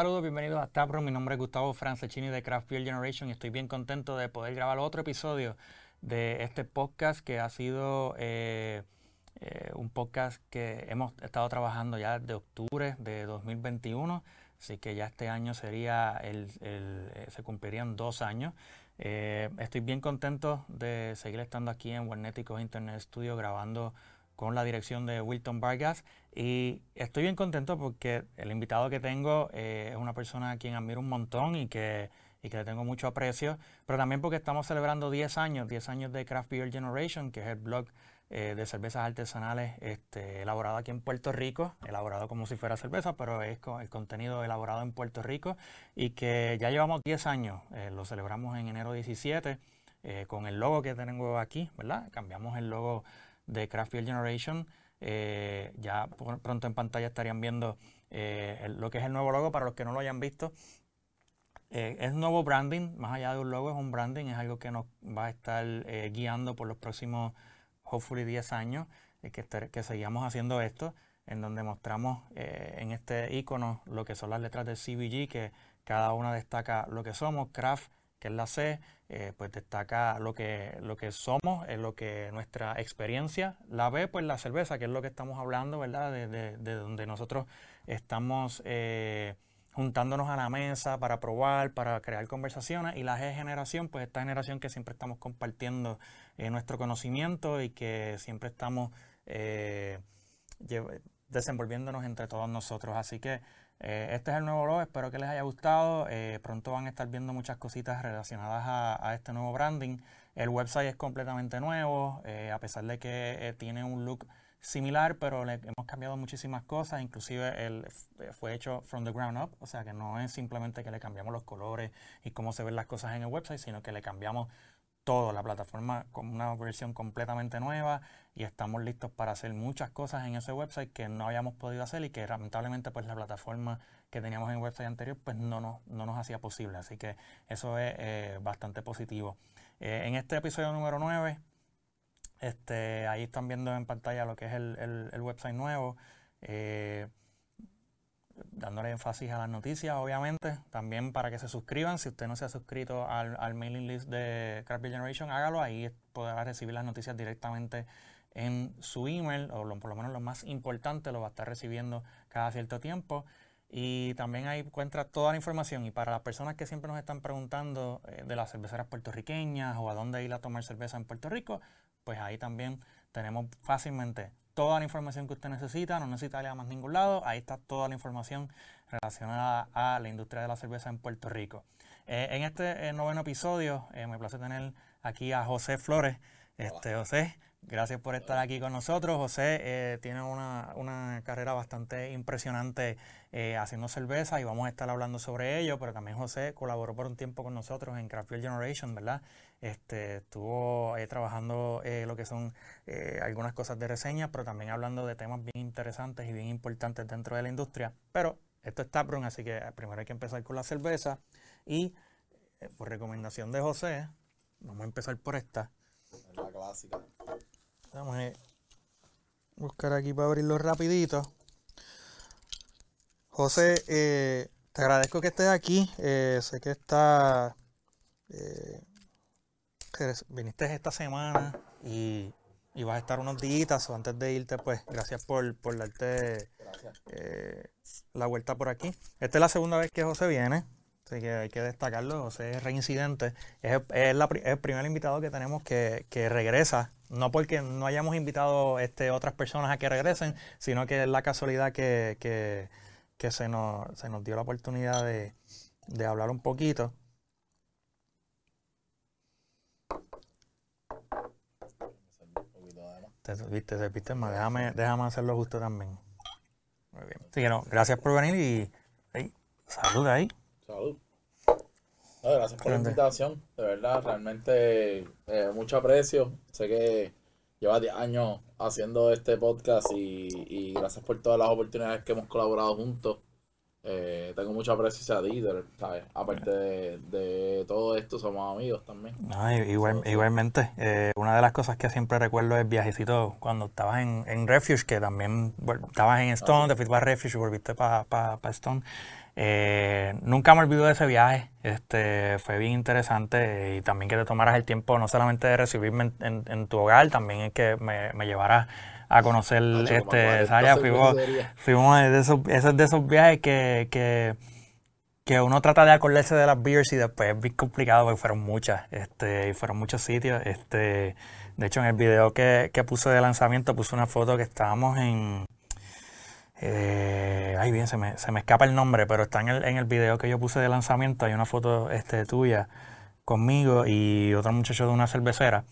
Saludos, bienvenidos a Tapro. Mi nombre es Gustavo Francescini de Craft Beer Generation y estoy bien contento de poder grabar otro episodio de este podcast que ha sido eh, eh, un podcast que hemos estado trabajando ya desde octubre de 2021. Así que ya este año sería el, eh, se cumplirían dos años. estoy bien contento de seguir estando aquí en Warnéticos Internet Studio grabando con la dirección de Wilton Vargas y estoy bien contento porque el invitado que tengo eh, es una persona a quien admiro un montón y que, y que le tengo mucho aprecio, pero también porque estamos celebrando 10 años, 10 años de Craft Beer Generation, que es el blog eh, de cervezas artesanales este, elaborado aquí en Puerto Rico, elaborado como si fuera cerveza, pero es con el contenido elaborado en Puerto Rico y que ya llevamos 10 años, eh, lo celebramos en enero 17 con el logo que tengo aquí, ¿verdad? Cambiamos el logo de Craft Beer Generation. Eh, ya pronto en pantalla estarían viendo eh, lo que es el nuevo logo para los que no lo hayan visto. Eh, es nuevo branding, más allá de un logo, es un branding, es algo que nos va a estar guiando por los próximos, hopefully, 10 años, que, que seguimos haciendo esto, en donde mostramos en este icono lo que son las letras del CBG, que cada una destaca lo que somos, craft, que es la C, eh, pues destaca lo que, lo que somos, es lo que nuestra experiencia, la B, pues la cerveza, que es lo que estamos hablando, ¿verdad? De, de, donde nosotros estamos eh, juntándonos a la mesa para probar, para crear conversaciones, y la G generación, pues esta generación que siempre estamos compartiendo eh, nuestro conocimiento y que siempre estamos desenvolviéndonos entre todos nosotros. Así que eh, este es el nuevo logo, espero que les haya gustado. Eh, pronto van a estar viendo muchas cositas relacionadas a, este nuevo branding. El website es completamente nuevo, eh, a pesar de que tiene un look similar, pero le hemos cambiado muchísimas cosas, inclusive el, fue hecho from the ground up, o sea que no es simplemente que le cambiamos los colores y cómo se ven las cosas en el website, sino que le cambiamos todo, la plataforma con una versión completamente nueva y estamos listos para hacer muchas cosas en ese website que no habíamos podido hacer y que lamentablemente pues la plataforma que teníamos en el website anterior pues no nos, no nos hacía posible. Así que eso es eh, bastante positivo. Eh, en este episodio número 9, este, ahí están viendo en pantalla lo que es el, el, website nuevo. Eh, dándole énfasis a las noticias, obviamente. También para que se suscriban. Si usted no se ha suscrito al, mailing list de Craft Generation, hágalo. Ahí podrá recibir las noticias directamente en su email, o por lo menos lo más importante lo va a estar recibiendo cada cierto tiempo. Y también ahí encuentra toda la información. Y para las personas que siempre nos están preguntando eh, de las cerveceras puertorriqueñas o a dónde ir a tomar cerveza en Puerto Rico, pues ahí también tenemos fácilmente toda la información que usted necesita, no necesita ir a más ningún lado, ahí está toda la información relacionada a la industria de la cerveza en Puerto Rico. Eh, en este eh, noveno episodio eh, me place tener aquí a José Flores. Este, José, gracias por estar aquí con nosotros. José tiene una, carrera bastante impresionante haciendo cerveza y vamos a estar hablando sobre ello, pero también José colaboró por un tiempo con nosotros en Craft Beer Generation, ¿verdad? Este, estuvo eh, trabajando eh, lo que son eh, algunas cosas de reseña, pero también hablando de temas bien interesantes y bien importantes dentro de la industria. Pero esto es Taproom, así que primero hay que empezar con la cerveza. Y por recomendación de José, vamos a empezar por esta. La clásica. Vamos a buscar aquí para abrirlo rapidito. José, te agradezco que estés aquí. sé que está viniste esta semana y, vas a estar unos días o antes de irte, pues gracias por, por darte eh, la vuelta por aquí. Esta es la segunda vez que José viene, así que hay que destacarlo. José es reincidente. Es, el primer invitado que tenemos que, regresa, no porque no hayamos invitado este, otras personas a que regresen, sino que es la casualidad que, se, nos, se nos dio la oportunidad de, hablar un poquito. Te, viste, te viste más. Déjame, déjame hacerlo justo también. Muy bien. Así que no, gracias por venir y hey, salud ahí. Salud. gracias por la invitación. De verdad, realmente eh, mucho aprecio. Sé que llevas 10 años haciendo este podcast y, y, gracias por todas las oportunidades que hemos colaborado juntos. Eh, tengo mucho aprecio a Dieter, ¿sabes? Aparte de, todo esto, somos amigos también. igualmente, eh, una de las cosas que siempre recuerdo es viajecito cuando estabas en, en Refuge, que también estabas en Stone, ah, te fuiste para Refuge y volviste para Stone. Eh, nunca me olvido de ese viaje, este, fue bien interesante y también que te tomaras el tiempo no solamente de recibirme en, tu hogar, también es que me, me llevaras a conocer este, esa área. Fuimos, de esos, esos, de esos viajes que, que, que, uno trata de acordarse de las beers y después es bien complicado porque fueron muchas, este, y fueron muchos sitios. Este, de hecho, en el video que, que puse de lanzamiento puse una foto que estábamos en... Eh, ay, bien, se me, se me escapa el nombre, pero está en el, en el video que yo puse de lanzamiento. Hay una foto este, tuya conmigo y otro muchacho de una cervecera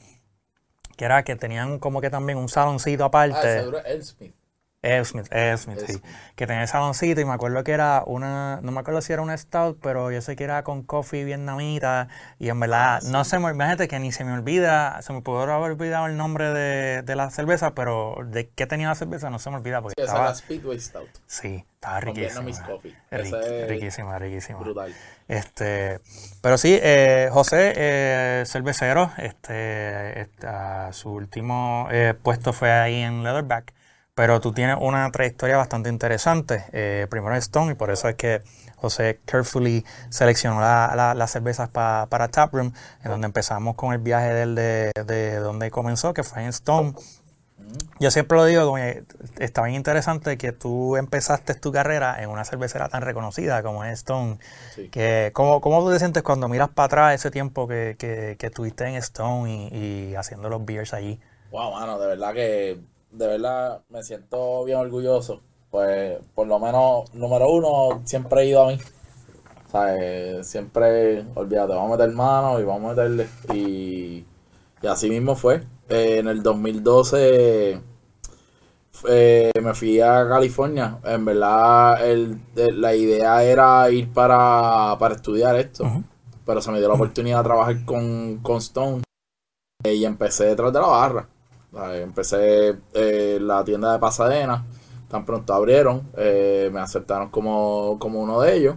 que era que tenían como que también un saloncito aparte. Ah, seguro Smith. Smith, Smith, sí. Que tenía el saloncito y me acuerdo que era una, no me acuerdo si era una stout, pero yo sé que era con coffee vietnamita y en verdad, ah, no se me, imagínate que ni se me olvida, se me pudo haber olvidado el nombre de, de, la cerveza, pero de qué tenía la cerveza no se me olvida porque estaba... Esa Speedway Stout. Sí, estaba riquísima. Coffee. riquísima, riquísima. Brutal. Este, pero sí, eh, José, eh, cervecero, este, su último eh, puesto fue ahí en Leatherback, pero tú tienes una trayectoria bastante interesante. Eh, primero en Stone, y por eso es que José carefully seleccionó las cervezas para Taproom, en donde empezamos con el viaje del de, de donde comenzó, que fue en Stone. Yo siempre lo digo, como está bien interesante que tú empezaste tu carrera en una cervecera tan reconocida como es Stone. Que, ¿cómo, ¿Cómo tú te sientes cuando miras para atrás ese tiempo que, que, estuviste en Stone y, haciendo los beers allí? Wow, mano, de verdad que de verdad me siento bien orgulloso. Pues por lo menos, número uno, siempre he ido a mí. O sea, siempre, olvídate, vamos a meter mano y vamos a meterle. Y, y así mismo fue. Eh, en el 2012 eh, me fui a California. En verdad, el, la idea era ir para, estudiar esto. Pero se me dio la oportunidad de trabajar con, con Stone. Eh, y empecé detrás de la barra. Empecé la tienda de Pasadena. Tan pronto abrieron. me aceptaron como, uno de ellos.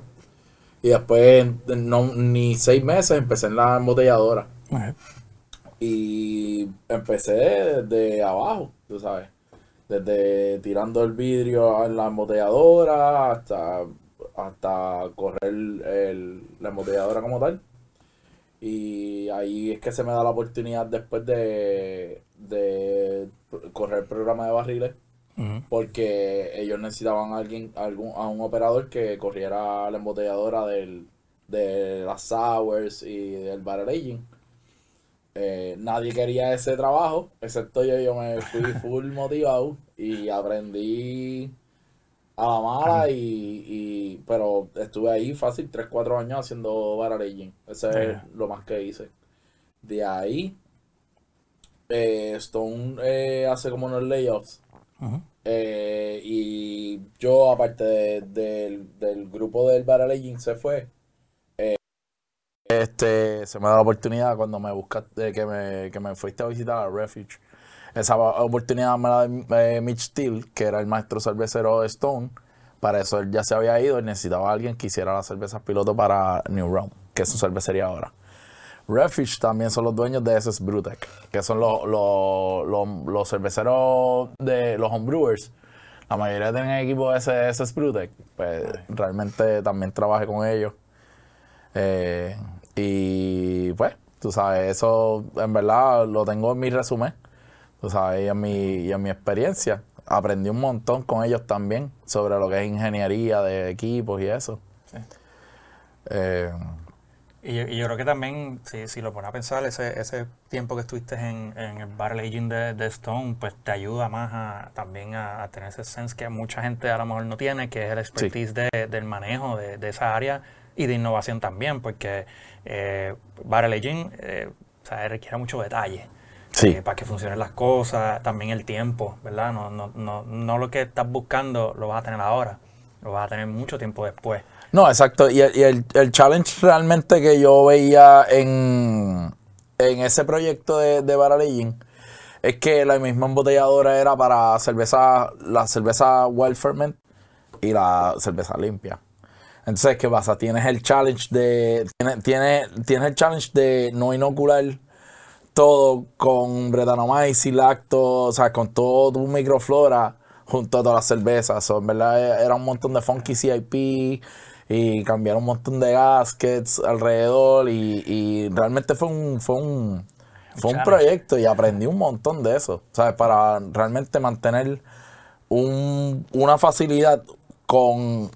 Y después, no, ni seis meses, empecé en la embotelladora. Y empecé desde abajo, tú sabes. Desde tirando el vidrio en la embotelladora hasta, hasta correr el, la embotelladora como tal. Y ahí es que se me da la oportunidad después de, correr el programa de barriles. Porque ellos necesitaban a alguien, algún, a un operador que corriera la embotelladora del, de las sours y del barrel aging. Eh, nadie quería ese trabajo, excepto yo, yo me fui full motivado y aprendí a la mala y, pero estuve ahí fácil 3, 4 años haciendo barrel Ese es lo más que hice. De ahí, eh, Stone eh, hace como unos layoffs. y yo, aparte del grupo del barrel se fue. Este, se me da la oportunidad cuando me buscaste, que me, que me fuiste a visitar a Refuge. Esa oportunidad me la dio eh, Mitch Steele, que era el maestro cervecero de Stone. Para eso él ya se había ido y necesitaba a alguien que hiciera las cervezas piloto para New Realm, que es su cervecería ahora. Refuge también son los dueños de SS Brewtech, que son los, los, cerveceros de los homebrewers. La mayoría tienen equipo de SS Brewtech. Pues realmente también trabajé con ellos. Eh, y pues, tú sabes, eso en verdad lo tengo en mi resumen, tú sabes, y en mi, y en mi experiencia. Aprendí un montón con ellos también sobre lo que es ingeniería de equipos y eso. Eh, y, yo, creo que también, si, si lo pones a pensar, ese, ese tiempo que estuviste en, en el barrel aging de, de, Stone, pues te ayuda más a, también a, tener ese sense que mucha gente a lo mejor no tiene, que es el expertise de, del manejo de, de esa área y de innovación también, porque eh, Barrel Aging eh, requiere mucho detalle. Eh, para que funcionen las cosas, también el tiempo, ¿verdad? No, no, no, no lo que estás buscando lo vas a tener ahora, lo vas a tener mucho tiempo después. No, exacto. Y el, el, challenge realmente que yo veía en, en ese proyecto de, de es que la misma embotelladora era para cerveza, la cerveza well ferment y la cerveza limpia. Entonces, ¿qué pasa? Tienes el challenge de. Tienes, tienes, el challenge de no inocular todo con Brettanomyces, lacto, o sea, con todo tu microflora junto a todas las cervezas. So, en verdad era un montón de funky CIP y cambiaron un montón de gaskets alrededor y, y realmente fue un, fue un, fue un proyecto y aprendí un montón de eso, ¿sabes? Para realmente mantener un, una facilidad con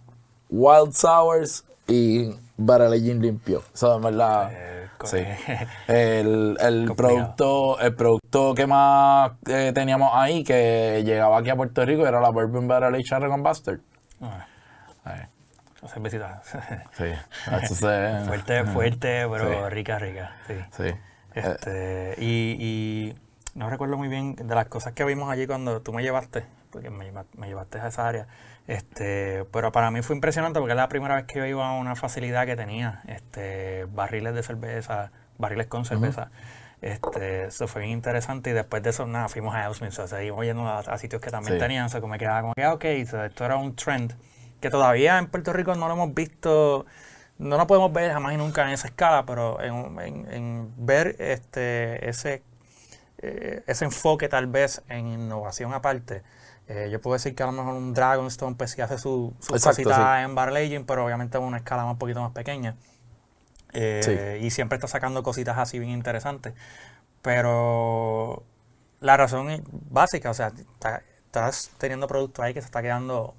Wild Sours y Barrel limpio. Eso es verdad. Eh, Sí. El, el producto, el producto que más eh, teníamos ahí, que llegaba aquí a Puerto Rico, era la Bourbon Barrel Aged Bastard. Ah. Cervecita. Sí, se- fuerte, fuerte, pero Sí. rica, rica. Sí. Sí. Este, y, y no recuerdo muy bien de las cosas que vimos allí cuando tú me llevaste, porque me, lleva- me llevaste a esa área. Este, pero para mí fue impresionante porque era la primera vez que yo iba a una facilidad que tenía este, barriles de cerveza, barriles con cerveza. Este, eso fue bien interesante y después de eso, nada, fuimos a Elsmith, o sea, seguimos yendo a, a sitios que también Sí. tenían, o sea, que me quedaba como que, ah, ok, so esto era un trend que todavía en Puerto Rico no lo hemos visto, no lo podemos ver jamás y nunca en esa escala, pero en, en- en ver este ese, eh, ese enfoque tal vez en innovación aparte. eh, yo puedo decir que a lo mejor un Dragonstone pues sí hace su, su Exacto, cosita en Barrel Aging, pero obviamente a una escala más un poquito más pequeña. Eh, Y siempre está sacando cositas así bien interesantes. Pero la razón es básica, o sea, está- estás teniendo producto ahí que se está quedando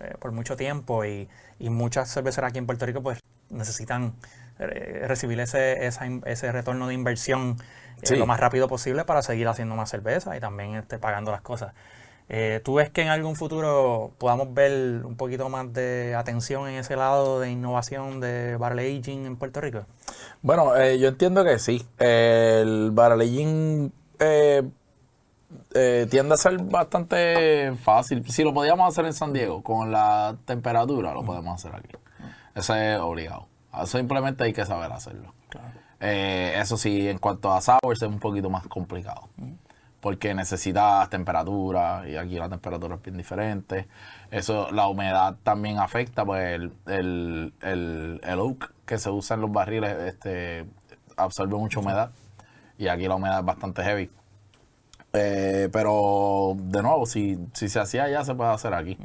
eh, por mucho tiempo y, y muchas cerveceras aquí en Puerto Rico pues necesitan eh, recibir ese, esa ese retorno de inversión eh, Sí. lo más rápido posible para seguir haciendo más cerveza y también este, pagando las cosas. ¿Tú ves que en algún futuro podamos ver un poquito más de atención en ese lado de innovación de barrel aging en Puerto Rico? Bueno, yo entiendo que sí. El barrel aging eh, eh, tiende a ser bastante fácil. Si lo podíamos hacer en San Diego con la temperatura, lo podemos hacer aquí. Eso es obligado. Simplemente hay que saber hacerlo. Eh, eso sí, en cuanto a sours es un poquito más complicado. Porque necesitas temperatura y aquí la temperatura es bien diferente. Eso, la humedad también afecta, pues el, el, el, el oak que se usa en los barriles este, absorbe mucha humedad. Y aquí la humedad es bastante heavy. Eh, pero de nuevo, si, si se hacía allá, se puede hacer aquí.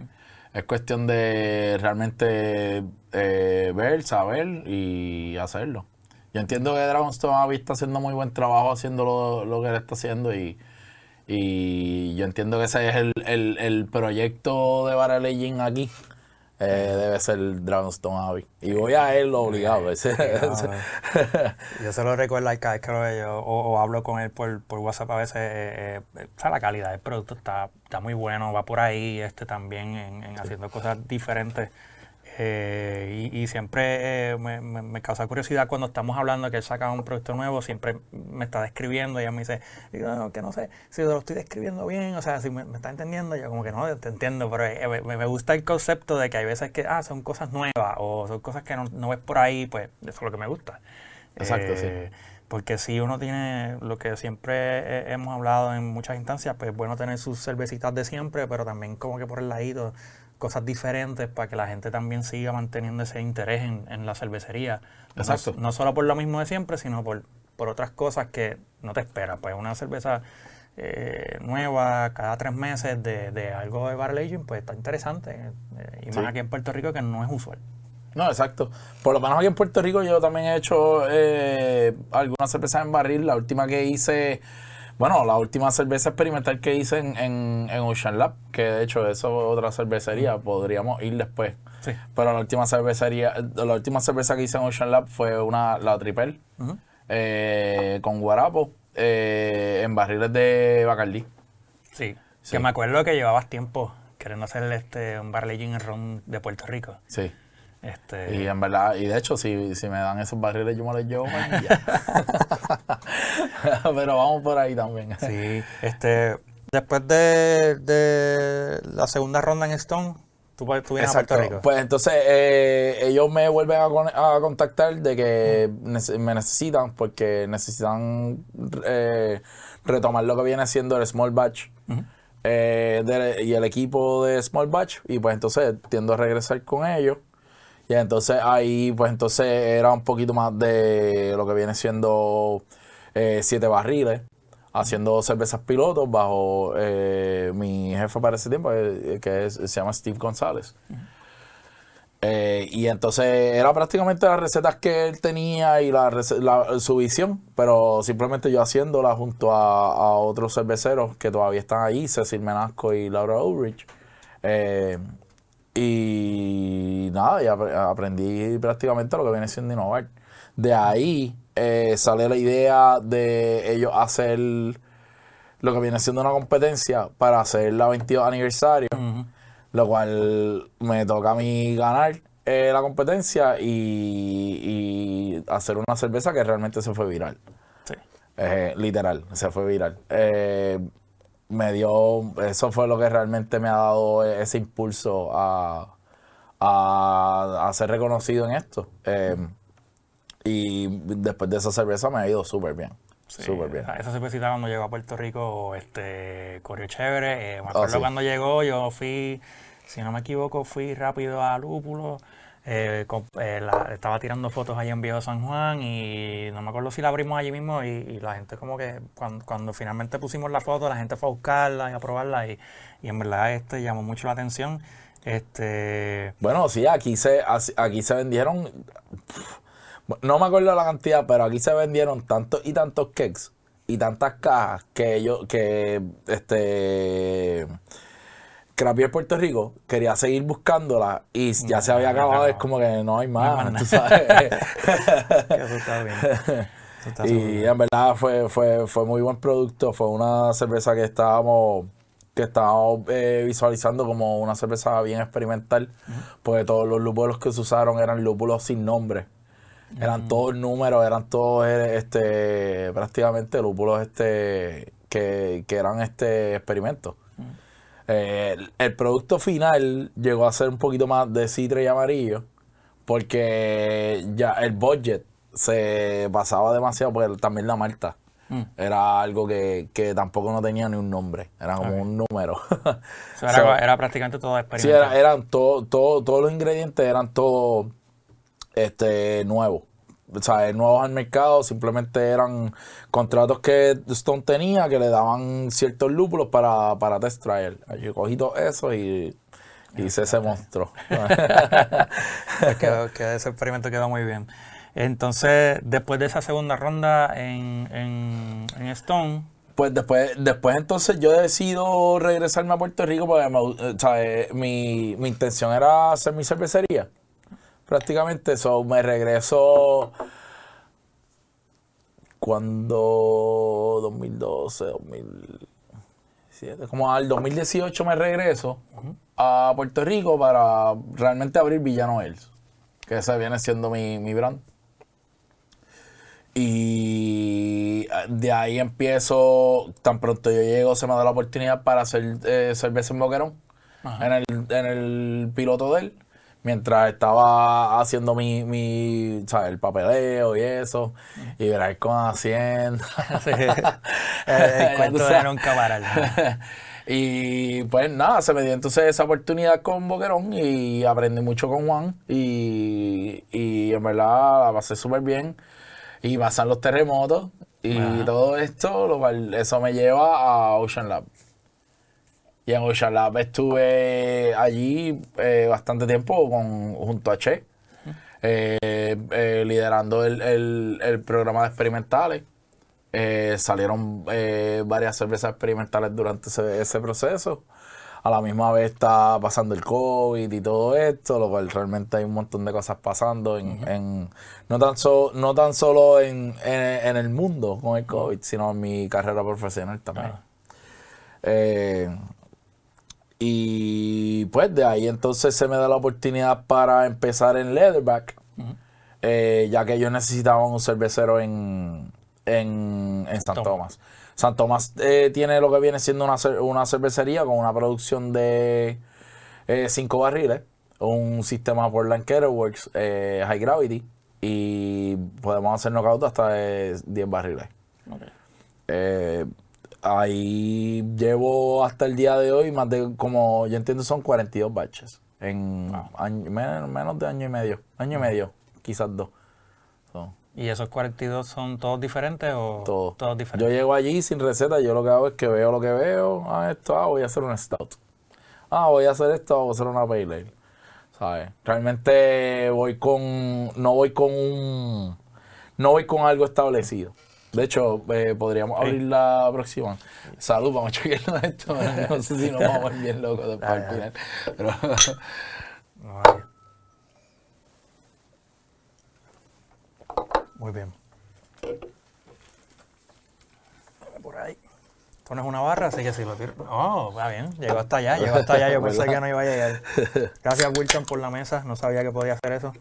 Es cuestión de realmente eh, ver, saber y hacerlo. Yo entiendo que Dragonstone está haciendo muy buen trabajo haciendo lo, lo que él está haciendo y, y yo entiendo que ese es el, el, el proyecto de Barrel aquí. Eh, debe ser Dragonstone Abbey. Y voy a él obligado. ese- ese- Yo se lo recuerdo al cada vez que lo veo o, o hablo con él por, por WhatsApp a veces. eh, eh, o sea, la calidad del producto está, está muy bueno, va por ahí este también en, en haciendo cosas diferentes. Eh, y, y siempre eh, me, me- me causa curiosidad cuando estamos hablando que él saca un producto nuevo, siempre me está describiendo y ella me dice, digo, no, que no sé si lo estoy describiendo bien, o sea, si me, me está entendiendo, yo como que no, te entiendo, pero eh, me, gusta el concepto de que hay veces que, ah, son cosas nuevas o son cosas que no, no ves por ahí, pues eso es lo que me gusta. Exacto, sí. Eh, Porque si uno tiene lo que siempre eh, hemos hablado en muchas instancias, pues es bueno tener sus cervecitas de siempre, pero también como que por el ladito cosas diferentes para que la gente también siga manteniendo ese interés en, en la cervecería. No- Exacto. No, solo por lo mismo de siempre, sino por, por otras cosas que no te esperas. Pues una cerveza eh, nueva cada tres meses de, de algo de barrel aging, pues está interesante. eh, y Sí. más aquí en Puerto Rico que no es usual. No, exacto. Por lo menos aquí en Puerto Rico yo también he hecho eh, algunas cervezas en barril. La última que hice, bueno, la última cerveza experimental que hice en, en, en Ocean Lab, que de hecho eso es otra cervecería, podríamos ir después. Sí. Pero la última cervecería, la última cerveza que hice en Ocean Lab fue una, la Tripel, eh, con guarapo, eh, en barriles de Bacardí. Sí, Sí. que me acuerdo que llevabas tiempo queriendo hacer este un barrel aging en ron de Puerto Rico. Sí. Este, Y en verdad, y de hecho, si, si me dan esos barriles, yo me los llevo. Pero vamos por ahí también. sí, este, después de, de la segunda ronda en Stone, tú, tú vienes a. Puerto Rico. Pues entonces eh, ellos me vuelven a, con- a contactar de que me necesitan porque necesitan eh, retomar lo que viene siendo el Small Batch eh, de- y el equipo de Small Batch y pues entonces tiendo a regresar con ellos Y entonces ahí, pues entonces era un poquito más de lo que viene siendo eh, siete barriles, haciendo cervezas pilotos bajo eh, mi jefe para ese tiempo, eh, que es- se llama Steve González. Eh, y entonces era prácticamente las recetas que él tenía y la, la- su visión, pero simplemente yo haciéndola junto a, a otros cerveceros que todavía están ahí, Cecil Menasco y Laura Ulrich. Eh, y nada, y apre- aprendí prácticamente lo que viene siendo innovar. De ahí eh, sale la idea de ellos hacer lo que viene siendo una competencia para hacer la 22 aniversario, lo cual me toca a mí ganar eh, la competencia y, y hacer una cerveza que realmente se fue viral. Sí. Eh, literal, se fue viral. Me dio, eso fue lo que realmente me ha dado ese impulso a, a, a ser reconocido en esto. Eh, y después de esa cerveza me ha ido súper bien. Sí, Súper bien. Esa cervecita cuando llegó a Puerto Rico, este, corrió chévere. Eh, me acuerdo Ah, sí. cuando llegó, yo fui, si no me equivoco, fui rápido a Lúpulo. Eh, eh, estaba tirando fotos allí en Viejo San Juan y no me acuerdo si la abrimos allí mismo y, la gente como que cuando, finalmente pusimos la foto, la gente fue a buscarla y a probarla y, en verdad este llamó mucho la atención. Este, Bueno, sí, aquí se, aquí se vendieron, no me acuerdo la cantidad, pero aquí se vendieron tantos y tantos cakes y tantas cajas que yo, que este Crapier Puerto Rico quería seguir buscándola y ya se había No, no, acabado, no. es como que no hay No más, tú nada. sabes. eso está bien. Eso está súper Y en verdad fue, fue, fue muy buen producto. Fue una cerveza que estábamos, que estábamos eh, visualizando como una cerveza bien experimental. Porque todos los lúpulos que se usaron eran lúpulos sin nombre. Eran todos números, eran todos eh, este prácticamente lúpulos este que, que eran este experimentos. Eh, el, el producto final llegó a ser un poquito más de citre y amarillo porque ya el budget se pasaba demasiado porque también la malta Mm. era algo que, que tampoco no tenía ni un nombre, era como un número. Era, So, era prácticamente todo Sí, experimental. era- eran todo, todo, todos los ingredientes eran todos este, nuevos. O sea, nuevos al mercado, simplemente eran contratos que Stone tenía que le daban ciertos lúpulos para, para test trial. Yo cogí todo eso y hice ese monstruo. Quedó- ese experimento quedó muy bien. Entonces, después de esa segunda ronda en, en, en Stone, Pues después, después entonces yo decido regresarme a Puerto Rico porque me eh. Mi, mi intención era hacer mi cervecería. Prácticamente eso, me regreso cuando 2012, 2007, como al 2018 me regreso a Puerto Rico para realmente abrir Villano Hills, que ese viene siendo mi, mi brand. Y ah, de ahí empiezo, tan pronto yo llego, se me da la oportunidad para hacer eh, cerveza en Boquerón, Ajá. en el, en el piloto de él, mientras estaba haciendo mi, mi ¿sabes? el papeleo y eso, y ver con Hacienda. el sabes. nunca parar. y pues nada, se me dio entonces esa oportunidad con Boquerón y aprendí mucho con Juan y, y en verdad la pasé súper bien y pasan los terremotos y Ajá. todo esto, lo cual eso me lleva a Ocean Lab. Y en Ocean Lab estuve allí eh, bastante tiempo con, junto a Che, eh, eh, liderando el, el- el programa de experimentales. Salieron varias cervezas experimentales durante ese, ese proceso. A la misma vez está pasando el COVID y todo esto, lo cual realmente hay un montón de cosas pasando en, en- no tan so- no tan solo en, en- en el mundo con el COVID, sino en mi carrera profesional también. Eh, y pues de ahí entonces se me da la oportunidad para empezar en Leatherback, eh, ya que ellos necesitaban un cervecero en, en, en San Tomás. San Tomás eh, tiene lo que viene siendo una, una cervecería con una producción de eh, cinco barriles, un sistema Portland Kettleworks eh, High Gravity y podemos hacer knockout hasta de 10 barriles. Ok. Ahí llevo hasta el día de hoy más de como yo entiendo son 42 batches en año- men- menos de año y medio. Año y medio, quizás dos. So, ¿Y esos 42 son todos diferentes o todo. todos Yo diferentes? llego allí sin receta, yo lo que hago es que veo lo que veo. Ah, esto, ah, voy a hacer un stout. Ah, voy a hacer esto, voy a hacer una pale ale. ¿Sabes? Realmente voy con, no voy con un, no voy con algo establecido. De hecho, eh, podríamos abrir la próxima. Salud, vamos a chequearlo esto. No sé si nos vamos a ir bien locos después al final. Pero. Muy bien. Por ahahí. Esto no es una barra, así que si lo tiro. Oh, va bien. Llegó hasta allá, llegó hasta allá. Yo pensé que no iba a llegar. Gracias, Wilton, por la mesa. No sabía que podía hacer eso.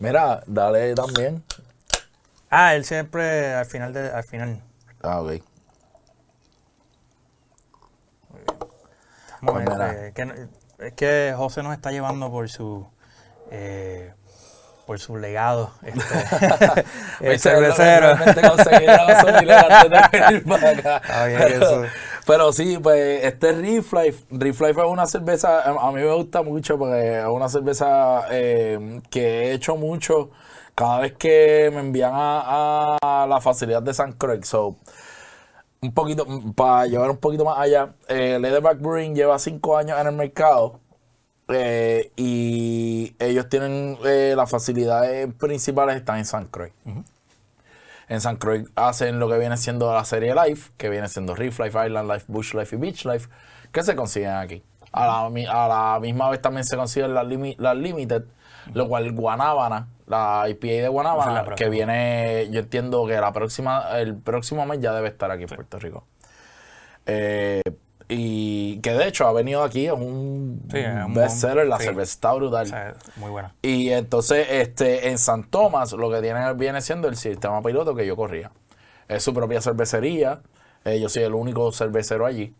mira, dale también. Ah, él siempre al final de, al final. Ah, ok. Pues mira. este, que es que José nos está llevando por su eh, por su legado este, el Ese es cervecero. Eso. Pero sí, pues este Reef Life, Reef Life es una cerveza, a a mí me gusta mucho porque es una cerveza eh, que he hecho mucho cada vez que me envían a, a la facilidad de San Craig. So, un poquito, para llevar un poquito más allá, eh, Leatherback Brewing lleva cinco años en el mercado. eh, y ellos tienen eh, las facilidades principales están en San Croix. En San Croix hacen lo que viene siendo la serie Life, que viene siendo Reef Life, Island Life, Bush Life y Beach Life, que se consiguen aquí. A la, mi- a la misma vez también se consiguen las, limi- las Limited, lo cual Guanábana, la IPA de es próxima. que viene, yo entiendo que la próxima, el próximo mes ya debe estar aquí en Puerto Rico. Eh, y que de hecho ha venido aquí, es un Sí, bestseller, la sí. cerveza está brutal. O sea, muy buena. Y entonces, este, en San Tomás, lo que tiene viene siendo el sistema piloto que yo corría. Es su propia cervecería. Eh, yo soy el único cervecero allí.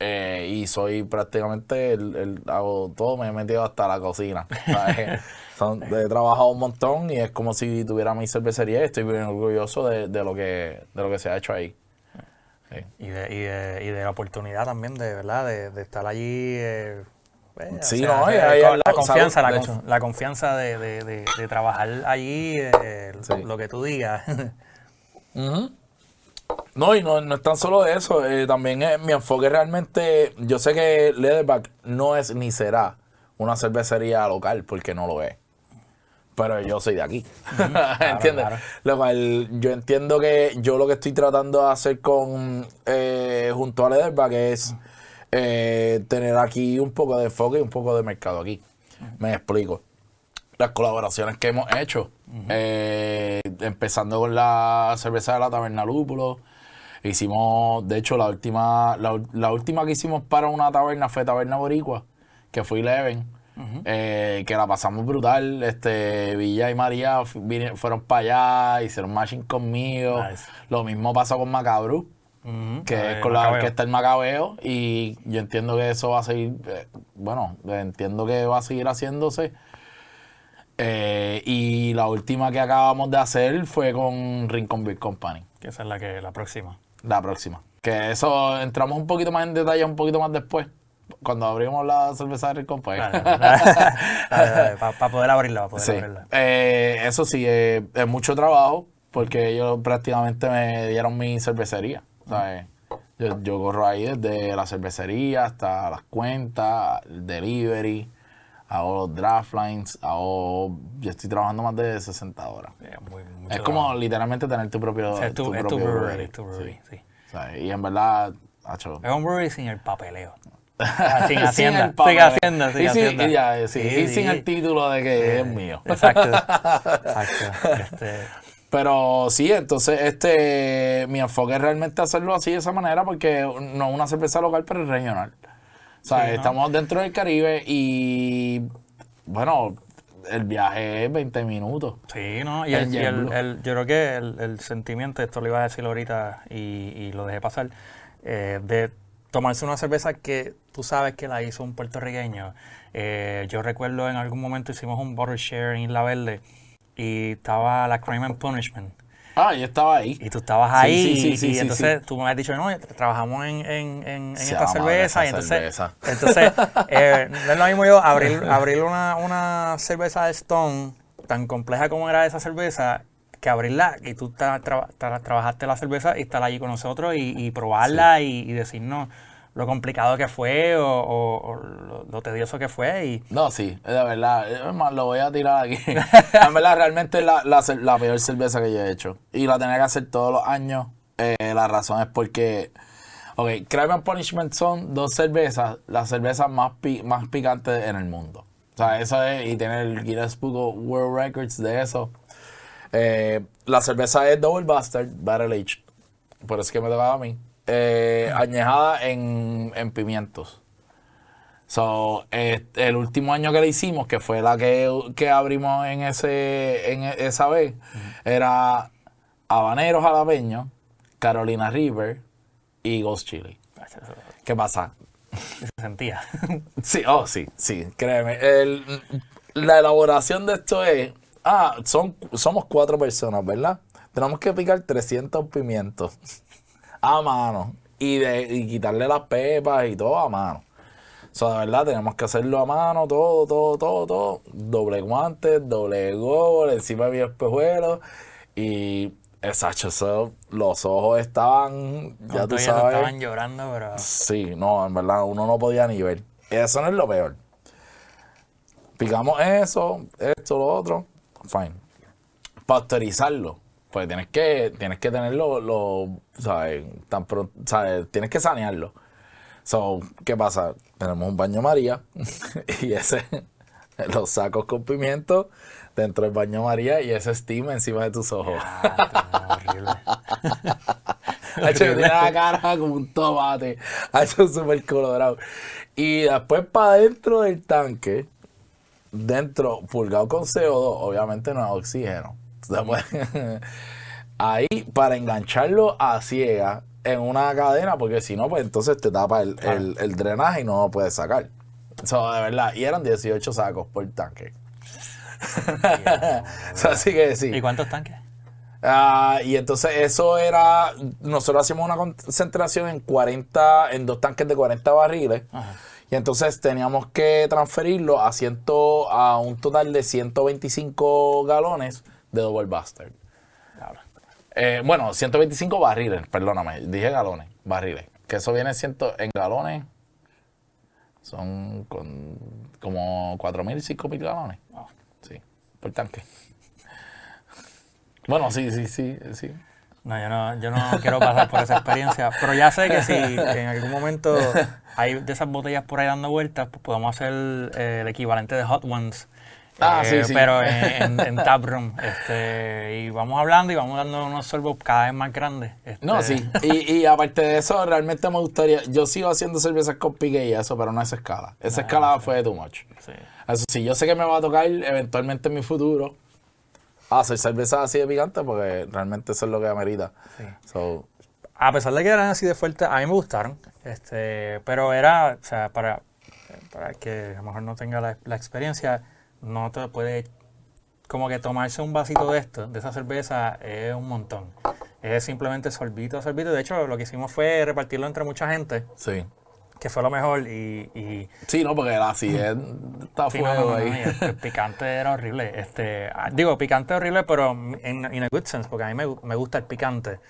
Eh, y soy prácticamente el, el- hago todo, me he metido hasta la cocina. Son- he trabajado un montón y es como si tuviera mi cervecería y estoy bien orgulloso de, de lo que de lo que se ha hecho ahí. Sí. Y de, y, de, y de la oportunidad también de, ¿verdad? De, de estar allí. eh, eh, Sí, sea, no, la confianza, salud, la, con- la confianza de, trabajar allí, eh, Sí. lo que tú digas. Ujú. No, y no, no es tan solo eso, también es mi enfoque realmente, yo sé que Leatherback no es ni será una cervecería local, porque no lo es. Pero yo soy de aquí, ¿entiendes? claro. Lo cual yo entiendo que yo lo que estoy tratando de hacer con, eh, junto a Leatherback es eh, tener aquí un poco de enfoque y un poco de mercado aquí. Me explico las colaboraciones que hemos hecho. Eh, empezando con la cerveza de la Taberna Lúpulo. Hicimos, de hecho, la última, la última que hicimos para una taberna fue Taberna Boricua, que fue Eleven. Eh, que la pasamos brutal. Este, Villa y María fueron para allá, hicieron matching conmigo. Nice. Lo mismo pasó con Macabru Ujú, que a es con la Macabeo. orquesta El Macabeo y yo entiendo que eso va a seguir, eh, bueno, entiendo que va a seguir haciéndose. Eh, y la última que acabamos de hacer fue con Rincon Beer Company, Que esa es la, que, la próxima. la próxima. Que eso entramos un poquito más en detalle un poquito más después, cuando abrimos la cerveza de Rincon pues. Para poder abrirla, para poder Sí. abrirla. Eh, eso sí, eh, es mucho trabajo porque ellos prácticamente me dieron mi cervecería. ¿sabes? Yo, yo corro ahí desde la cervecería hasta las cuentas, el delivery, hago los draft lines, hago, yo estoy trabajando más de 60 horas. Eh, muy- Es como literalmente tener tu propio, O sea, tu, tu es tu propio brewery, brewery. tu brewery. Y en verdad, hacho, Es un brewery sin el papeleo. Ah, sin hacienda. Sin papel. hacienda, sin y, sin- hacienda. y ya, sí, Sí, y sin sí. el título de que es mío. Exacto. Exacto. Este, Pero sí, entonces este mi enfoque es realmente hacerlo así de esa manera porque no es una cerveza local, pero es regional. O sea, estamos dentro del Caribe y bueno, el viaje es 20 minutos. Sí, ¿no? Y, El el, y el- JetBlue. el- yo creo que el, el sentimiento, esto lo iba a decir ahorita y, y lo dejé pasar, eh, de tomarse una cerveza que tú sabes que la hizo un puertorriqueño. Eh, yo recuerdo en algún momento hicimos un bottle share en Isla Verde y estaba la Crime and Punishment. Ah, yo estaba ahí. Y tú estabas ahí. sí, sí, sí, y entonces tú me has dicho, no, trabajamos en, en, en, esta cerveza. Y entonces, cerveza. entonces eh, no es lo mismo yo abrir, abrir una, una cerveza de Stone tan compleja como era esa cerveza que abrirla y tú tra- tra- trabajaste la cerveza y estar allí con nosotros y, y probarla y, y decirnos lo complicado que fue o, o- o lo, lo tedioso que fue y No, sí, de verdad. Lo voy a tirar aquí. en verdad, realmente es la, la, la peor cerveza que yo he hecho. Y la tenía que hacer todos los años. Eh, la razón es porque. Ok, Crime and Punishment son dos cervezas, las cervezas más, pi- más picantes en el mundo. O sea, eso es. Y tiene el Guinness Book World Records de eso. Eh, la cerveza es Double Bastard Barrel Aged. Por eso es que me tocaba a mí. Eh, añejada en, en pimientos. So, eh, el último año que le hicimos, que fue la que, que abrimos en ese en e- esa vez, era habanero jalapeño, Carolina River y Ghost Chili. ¿Qué pasa? se sentía. Sí, oh, sí, sí, créeme. El- la elaboración de esto es, ah, son, somos cuatro personas, ¿verdad? Tenemos que picar 300 pimientos a mano y, de, y quitarle las pepas y todo a mano. O sea, de verdad, tenemos que hacerlo a mano, todo, todo, todo, todo. Doble guante, doble gol, encima de mi espejuelo. Y, exacto, eso, los ojos estaban, ya Los tú sabes. estaban llorando, pero Sí, no, en verdad, uno no podía ni ver. Eso no es lo peor. Picamos eso, esto, lo otro, fine. Pasteurizarlo, pues tienes que, tienes que tenerlo, lo, ¿sabes? Tan ¿sabes? Tienes que sanearlo. So, ¿qué pasa? Tenemos un baño María y ese, los sacos con pimiento dentro del baño María y ese steam encima de tus ojos. Ah, horrible. Hacho, tiene la cara como un tomate. Hacho súper colorado. Y después para dentro del tanque, dentro, pulgado con CO2, obviamente no es oxígeno. Después, ahí, para engancharlo a ciega en una cadena, porque si no, pues entonces te tapa el, el- el drenaje y no lo puedes sacar. So, de verdad, y eran 18 sacos por tanque. So, así que sí. ¿Y cuántos tanques? Ah, y entonces eso era, nosotros hacíamos una concentración en 40, en dos tanques de 40 barriles. Ajá. Y entonces teníamos que transferirlo a, ciento, a un total de 125 galones de Double. Diablo. Eh, bueno, 125 barriles, perdóname, dije galones, barriles. Que eso viene ciento, en galones, son con, como 4.000, 5.000 galones. Wow. Sí, por tanque. Bueno, sí, sí, sí, sí. No, yo no, yo no quiero pasar por esa experiencia, pero ya sé que si en algún momento hay de esas botellas por ahí dando vueltas, pues podemos hacer eh, el equivalente de Hot Ones. Ah, eh, sí, sí. Pero en, en, en taproom. Este, y vamos hablando y vamos dando unos sorbos cada vez más grandes. Este, No, sí. Y, y aparte de eso, realmente me gustaría. Yo sigo haciendo cervezas con pique y eso, pero no esa escala. Esa escala fue too much. sí. Eso sí, yo sé que me va a tocar eventualmente en mi futuro hacer cervezas así de picantes porque realmente eso es lo que amerita. Sí. So, A pesar de que eran así de fuertes, a mí me gustaron. Este, pero era, o sea, para, para que a lo mejor no tenga la, la experiencia, no te puede como que tomarse un vasito de esto, de esa cerveza, es un montón. Es simplemente sorbito a sorbito. De hecho, lo que hicimos fue repartirlo entre mucha gente, sí. que fue lo mejor. Y, y Sí, no, porque la acidez está sí, no, fuego no, no, ahí. y el, el picante era horrible. Este, ah, digo, picante horrible, pero en in a good sense, porque a mí me, me gusta el picante.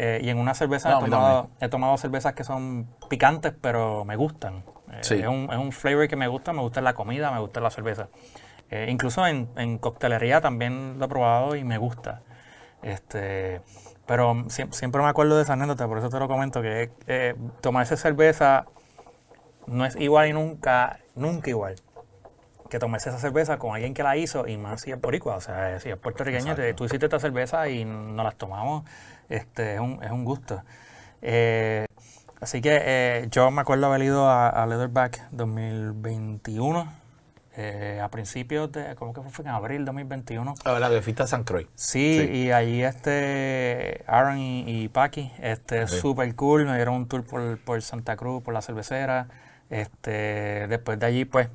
Eh, y en una cerveza No, he, tomado, he tomado cervezas que son picantes, pero me gustan. Eh, Sí. es, un, es un flavor que me gusta, me gusta la comida, me gusta la cerveza. Eh, incluso en, en coctelería también lo he probado y me gusta. Este, pero siem- siempre me acuerdo de esa anécdota, por eso te lo comento, que eh, tomarse cerveza no es igual y nunca, nunca igual que tomarse esa cerveza con alguien que la hizo y más si es boricua, o sea, si es puertorriqueño, te- tú hiciste esta cerveza y nos las tomamos, este, es un, es un gusto. Eh, así que eh, yo me acuerdo haber ido a, a Leatherback 2021, eh, a principios de, ¿cómo que fue? En abril 2021. La verdad que fuiste a San Croix. Sí, Sí. y allí este Aaron y, y Paki, este Sí. super cool, me dieron un tour por, por Santa Cruz, por la cervecera. Este, después de allí, pues,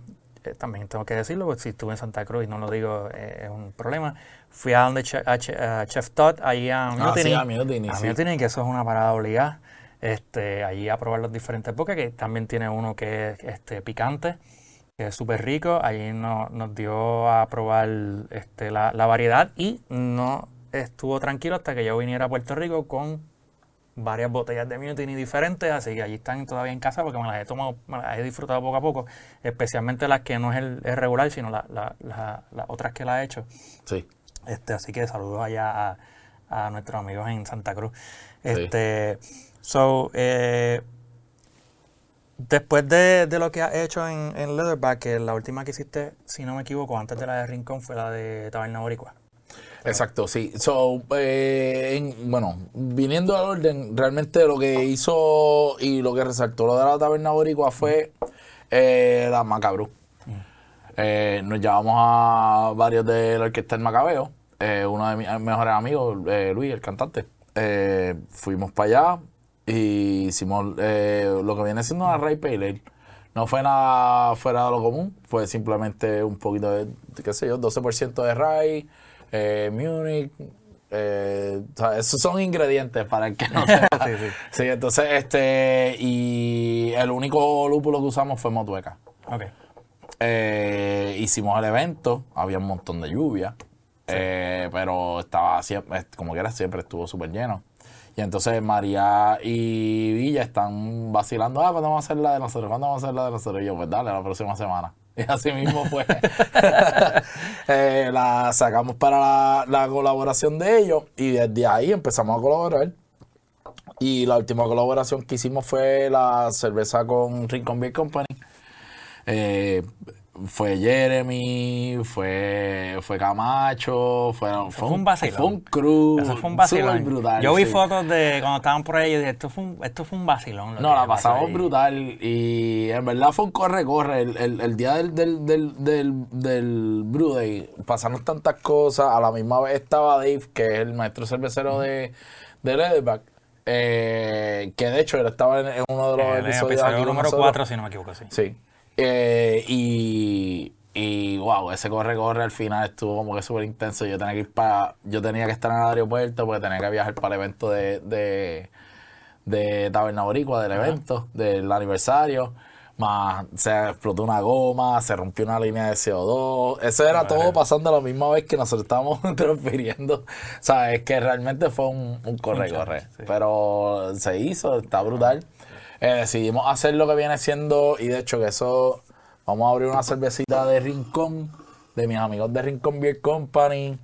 eh, también tengo que decirlo, porque si estuve en Santa Cruz y no lo digo es un problema. Fui a donde a, Chef Todd, ahí a Mutiny. Ah, a Mutiny, a Mutiny, que eso es una parada obligada. Este, allí a probar los diferentes bocas, que también tiene uno que es este, picante, que es súper rico. Allí nos dio a probar este, la, la variedad y no estuvo tranquilo hasta que yo viniera a Puerto Rico con varias botellas de Mutiny diferentes, así que allí están todavía en casa porque me las he tomado, me las he disfrutado poco a poco, especialmente las que no es el regular, sino las otras que la he hecho. Sí. Este, así que saludos allá a, nuestros amigos en Santa Cruz. Este, so, eh, después de, lo que has hecho en, en Leatherback, que la última que hiciste, si no me equivoco, antes de la de Rincón fue la de Taberna Boricua. Exacto, sí. So, eh, bueno, viniendo al orden, realmente lo que hizo y lo que resaltó lo de la taberna boricua fue eh, la Macabru. Eh, nos llevamos a varios de la orquesta del Macabeo. uno de mis mejores amigos, Luis, el cantante. fuimos para allá y hicimos lo que viene siendo una Ray Pale No fue nada fuera de lo común, fue simplemente un poquito de, qué sé yo, 12% de Ray eh, Munich. Eh, esos son ingredientes para el que no sepa. sí, entonces, este, y el único lúpulo que usamos fue Motueca. Ok. Eh, hicimos el evento, había un montón de lluvia, eh, pero estaba siempre, como que era, siempre estuvo súper lleno. Y entonces María y Villa están vacilando, ah, ¿cuándo vamos a hacer la de nosotros? ¿Cuándo vamos a hacer la de nosotros? Y yo, pues dale, la próxima semana. Y así mismo fue. Eh, la sacamos para la, colaboración de ellos y desde ahí empezamos a colaborar. Y la última colaboración que hicimos fue la cerveza con Rincon Beer Company. Eh, fue Jeremy, fue, fue Camacho, fue, fue, un vacilón. Fue un cruz. Eso fue un vacilón. Brutal, Yo vi fotos de cuando estaban por ahí y dije, esto fue un, esto fue un vacilón. No, la pasamos brutal y en verdad fue un corre-corre. El, el, el, día del, del, del, del, del Brew Day pasaron tantas cosas. A la misma vez estaba Dave, que es el maestro cervecero de, de Leatherback. Eh, que de hecho él estaba en, uno de los el, episodios. El número 4, si no me equivoco, sí. Sí. Eh, y, y wow, ese corre-corre al final estuvo como que súper intenso. Yo tenía que ir para. Yo tenía que estar en el aeropuerto porque tenía que viajar para el evento de, de, de Taberna Boricua, del evento, del aniversario. Más se explotó una goma, se rompió una línea de CO2. Eso era todo pasando a la misma vez que nosotros estábamos transfiriendo. O sea, es que realmente fue un corre-corre. Pero se hizo, está brutal. Eh, decidimos hacer lo que viene siendo, y de hecho que eso, vamos a abrir una cervecita de Rincón, de mis amigos de Rincón Beer Company,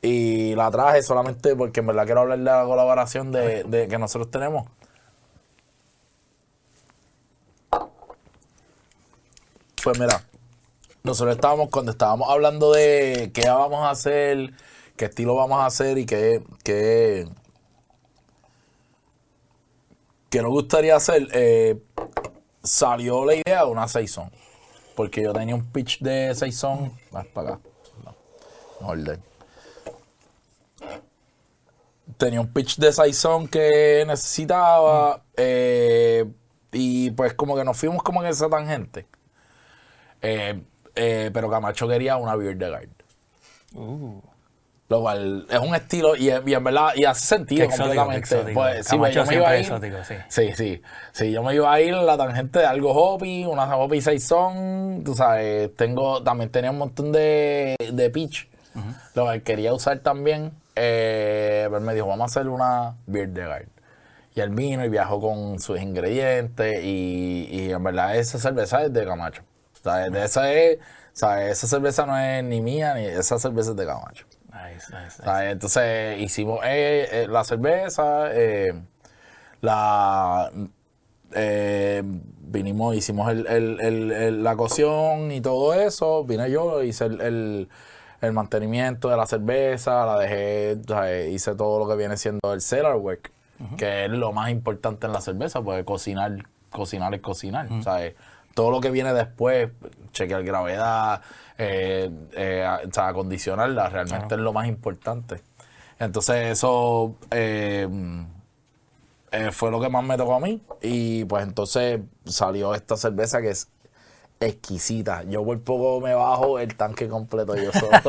y la traje solamente porque en verdad quiero hablar de la colaboración de, que nosotros tenemos. Pues mira, nosotros estábamos cuando estábamos hablando de qué vamos a hacer, qué estilo vamos a hacer y qué, qué, que nos gustaría hacer, eh, salió la idea de una Saison. Porque yo tenía un pitch de Saison. Más para acá. No, Tenía un pitch de Saison que necesitaba. Eh, y pues como que nos fuimos como en esa tangente. Eh, pero Camacho quería una Beard de Guard. Uh. Lo cual es un estilo y, en verdad y hace sentido completamente. Pues, sí, pues, yo me iba a ir, sí. sí. sí, sí. yo me iba a ir la tangente de algo hoppy, una hoppy saison, tú sabes, tengo, también tenía un montón de, de pitch, lo que quería usar también, eh, pero me dijo, vamos a hacer una beer de guard. Y él vino y viajó con sus ingredientes y, y en verdad esa cerveza es de Camacho. O sea, esa es, o sea, esa cerveza no es ni mía ni esa cerveza es de Camacho. Entonces hicimos eh, eh, la cerveza, eh, la vinimos, hicimos el, la cocción y todo eso. Vine yo, hice el, mantenimiento de la cerveza, la dejé, hice todo lo que viene siendo el cellar work, que es lo más importante en la cerveza, porque cocinar, cocinar es cocinar. Todo lo que viene después, chequear gravedad, eh, eh, o sea, acondicionarla realmente es lo más importante. Entonces eso eh, fue lo que más me tocó a mí y pues entonces salió esta cerveza que es exquisita. Yo por poco me bajo el tanque completo yo solo.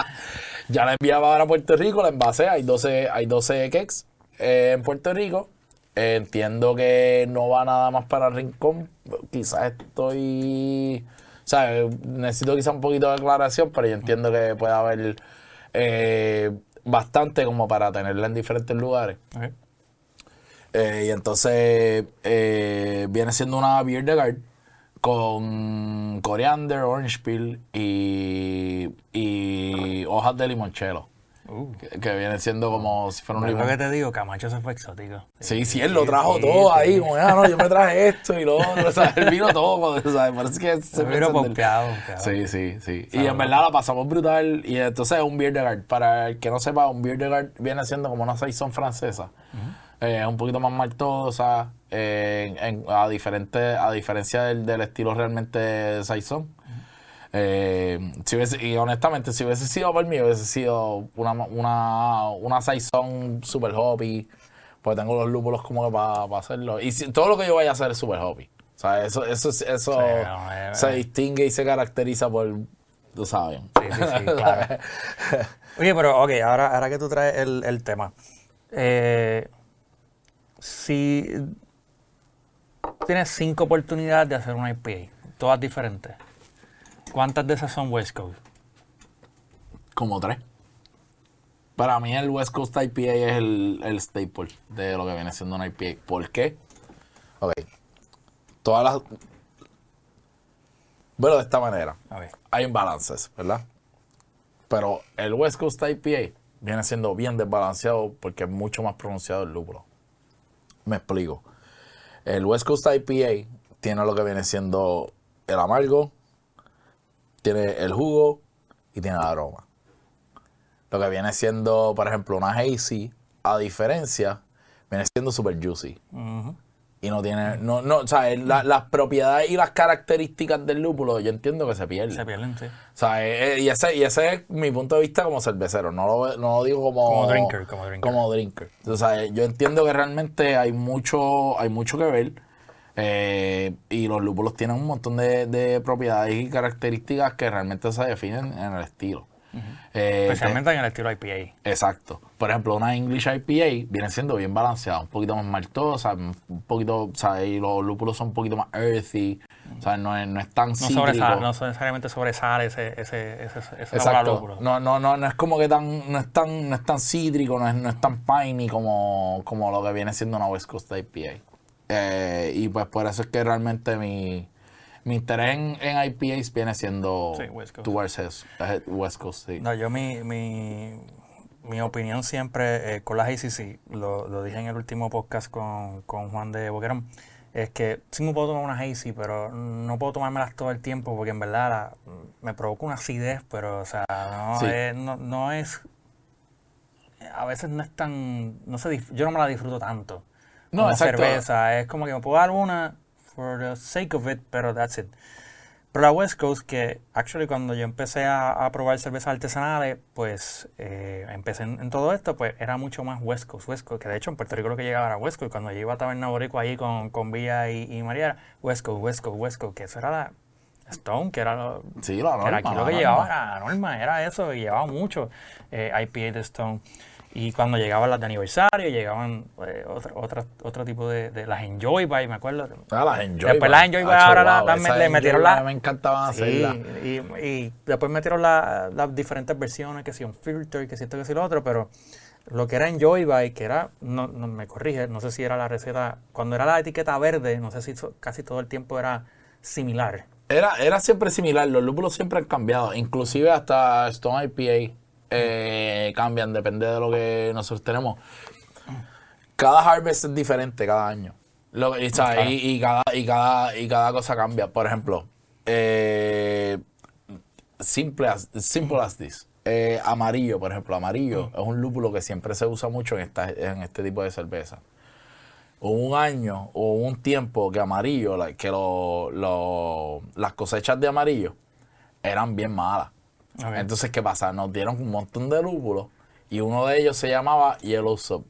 ya la enviaba ahora a Puerto Rico, la envasé, hay 12, hay 12 cakes eh, en Puerto Rico. Entiendo que no va nada más para Rincón. Quizás estoy... O sea, necesito quizás un poquito de aclaración, pero yo entiendo que puede haber eh, bastante como para tenerla en diferentes lugares. Eh, y entonces eh, viene siendo una beer de guard con coriander, orange peel y, y hojas de limonchelo. Uh. Que, que viene siendo como si fuera un limón. que te digo, Camacho se fue exótico. Sí, sí, él lo trajo todo sí. ahí. Como, ah, no, yo me traje esto y lo otro. O sea, él vino todo. O sea, parece que se vino pompeado, pompeado. Sí, sí, sí. Y en verdad la pasamos brutal. Y entonces es un beer. Para el que no sepa, un beer viene siendo como una saison francesa. Eh, un poquito más maltosa. eh, en- a, diferente, a diferencia del, del estilo realmente saison. Eh, si hubiese- y honestamente, si hubiese sido por mí, hubiese sido una, una, una saison super hoppy. Pues tengo los lúpulos como que para hacerlo. Y si- todo lo que yo vaya a hacer es super hoppy. O sea, eso, eso, eso Sí, no, eh, se eh. distingue y se caracteriza por, tú sabes. Sí, sí, sí, claro. Oye, pero ok, ahora, ahora que tú traes el, el tema. eh, si tienes cinco oportunidades de hacer una IPA, todas diferentes, ¿cuántas de esas son West Coast? Como tres. Para mí el West Coast IPA es el, el staple de lo que viene siendo una IPA. ¿Por qué? Ok. Todas las... Bueno, de esta manera. A ver. Hay imbalances, ¿verdad? Pero el West Coast IPA viene siendo bien desbalanceado porque es mucho más pronunciado el lúpulo. Me explico. El West Coast IPA tiene lo que viene siendo el amargo, tiene el jugo y tiene el aroma. Lo que viene siendo, por ejemplo, una hazy, a diferencia, viene siendo super juicy. Y no tiene, no, no, o sea, la- las propiedades y las características del lúpulo, yo entiendo que se pierden. Se pierden, sí. O sea, eh, eh, y, ese, y ese es mi punto de vista como cervecero, no lo, no lo digo como... Como drinker, como drinker. Como drinker. O sea, yo entiendo que realmente hay mucho, hay mucho que ver eh, y los lúpulos tienen un montón de, de propiedades y características que realmente se definen en el estilo. Eh, Especialmente en el estilo IPA. Exacto. Por ejemplo, una English IPA viene siendo bien balanceada, un poquito más maltosa, un poquito, sea, y los lúpulos son un poquito más earthy, o sea, no es, no es tan No, cítrico. sobresale, no necesariamente sobresale ese, ese, ese, ese Exacto. lúpulo. No, no, no, no es como que tan, no es tan, no es tan cítrico, no es, no es tan piney como, como lo que viene siendo una West Coast IPA. Eh, y pues por eso es que realmente mi, mi interés en, en IPAs viene siendo Sí, West Coast. towards eh, West Coast, sí. No, yo mi, mi, mi opinión siempre eh, con las ACC, lo, lo dije en el último podcast con, con Juan de Boquerón, es que sí me puedo tomar unas AC, pero no puedo tomármelas todo el tiempo porque en verdad la- me provoca una acidez, pero o sea, no, Sí. es, no, no es... A veces no es tan... No sé, yo no me la disfruto tanto. No, como exacto. cerveza. Es como que me puedo dar una for the sake of it, pero that's it. Pero la West Coast, que actually cuando yo empecé a, a probar cervezas artesanales, pues eh, empecé en, en todo esto, pues era mucho más West Coast, West Coast, que de hecho en Puerto Rico lo que llegaba era West Coast. Cuando yo iba a Taberna Boricua ahí con, con Villa y, y María, era West Coast, West Coast, West Coast, que eso era la Stone, que era lo, Sí, la que era norma, aquí lo que norma. llevaba era la norma, era eso, y llevaba mucho eh, IPA de Stone. Y cuando llegaban las de aniversario, llegaban eh, otro, otro, otro tipo de, de las Enjoy by, me acuerdo. Ah, las Enjoy. Después Bar. las Enjoy Acho, ahora wow, la- esas le metieron Bar la- Me encantaban Sí, hacerlas. y, y después metieron la- las diferentes versiones, que si un filter, que si esto, que si lo otro, pero lo que era Enjoy by, que era, no, no me corrige, no sé si era la receta, cuando era la etiqueta verde, no sé si casi todo el tiempo era similar. Era, era siempre similar, los lúpulos siempre han cambiado, inclusive hasta Stone IPA eh, cambian, depende de lo que nosotros tenemos. Cada harvest es diferente cada año. Lo, y, Claro. y- y cada, y, cada, y cada cosa cambia. Por ejemplo, eh, simple, as, simple as this. Eh, amarillo, por ejemplo, amarillo es un lúpulo que siempre se usa mucho en, esta, en este tipo de cerveza. Hubo un año o un tiempo que amarillo, que lo- lo- las cosechas de amarillo eran bien malas. Entonces, ¿qué pasa? Nos dieron un montón de lúpulos y uno de ellos se llamaba Yellow Sub.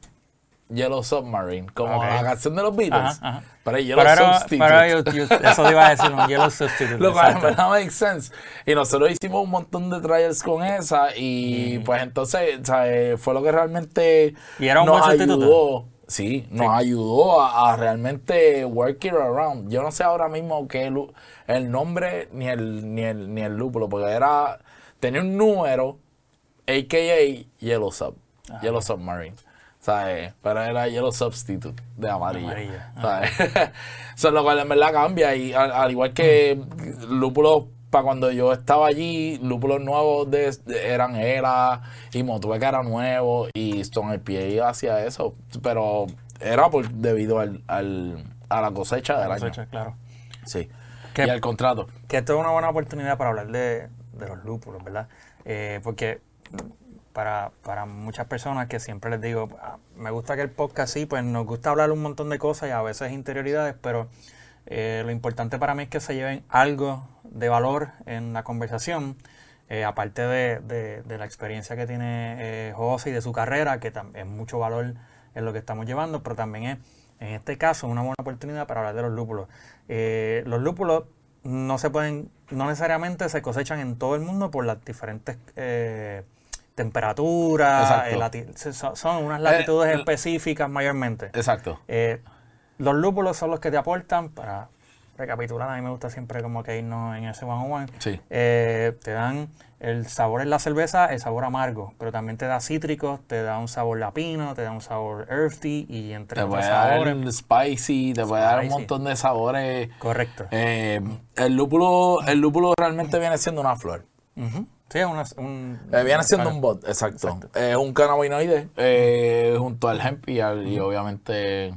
Yellow Submarine, como la canción de los Beatles. Ajá, ajá. Pero es Yellow Pero, Substitute. pero yo- yo- eso te iba a decir, un yellow substitute. Lo cual en verdad makes sense. Y nosotros hicimos un montón de trials con esa y pues entonces ¿sabes? fue lo que realmente ¿Y era un nos buen sustituto? ayudó. Sí, nos ayudó a, a realmente work it around. Yo no sé ahora mismo qué lu- el nombre ni el, ni el ni el lúpulo, porque era tenía un número AKA Yellow Sub, Yellow Submarine. ¿Sabes? Pero era Yellow Substitute de amarillo. Amarillo, ¿sabes? Es lo cual en verdad cambia. Y al, al igual que lúpulos, para cuando yo estaba allí, lúpulos nuevos de, de- eran Era y Motueca era nuevo y Stone IPA hacía eso. Pero era por debido al, al- a la cosecha del año. Cosecha, claro. Sí. Que- Y al contrato. Que esto es una buena oportunidad para hablar de, de los lúpulos, ¿verdad? Eh, porque para, para muchas personas que siempre les digo, "Ah, me gusta que el podcast sí, pues nos gusta hablar un montón de cosas y a veces interioridades, pero eh, lo importante para mí es que se lleven algo de valor en la conversación, eh, aparte de, de- la experiencia que tiene eh, José y de su carrera, que tam- es mucho valor en lo que estamos llevando, pero también es, en este caso, una buena oportunidad para hablar de los lúpulos. Eh, los lúpulos no se pueden, no necesariamente se cosechan en todo el mundo por las diferentes eh, temperaturas, eh, son, unas latitudes el- específicas mayormente. Exacto. Eh, los lúpulos son los que te aportan, para recapitular, a mí me gusta siempre como que irnos en ese one on one. Sí. Eh, te dan el sabor en la cerveza, el sabor amargo, pero también te da cítricos, te da un sabor lapino, te da un sabor earthy y entre Te otros dar sabores. el spicy, te puede dar un montón de sabores. Correcto. Eh, el lúpulo, el lúpulo realmente viene siendo una flor. Sí, es una, un, Eh, viene siendo un bot, exacto. Es un cannabinoide eh, junto al hemp y, al- y obviamente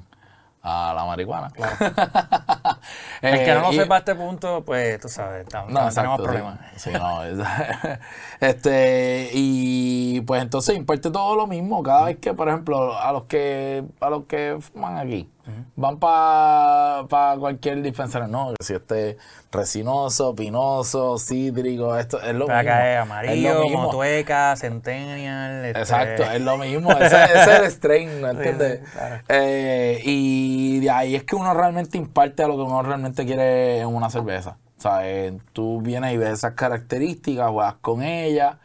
a la marihuana. El que no lo Eh, sepa a este punto, pues tú sabes, tam- No, tam- exacto. tenemos sí. problemas. Sí, no, es- este, y pues entonces imparte todo lo mismo. Cada vez que, por ejemplo, a los que a los que fuman aquí, van para cualquier dispensario. No, si este resinoso, pinoso, cítrico, esto es lo mismo. acá es Es lo amarillo, mismo. motueca, centennial. este, Exacto, es lo mismo. Ese, ese es el strain, ¿no entiendes? sí, claro. Eh, y de ahí es que uno realmente imparte a lo que uno realmente quiere en una cerveza. O sea, eh, tú vienes y ves esas características, juegas con ellas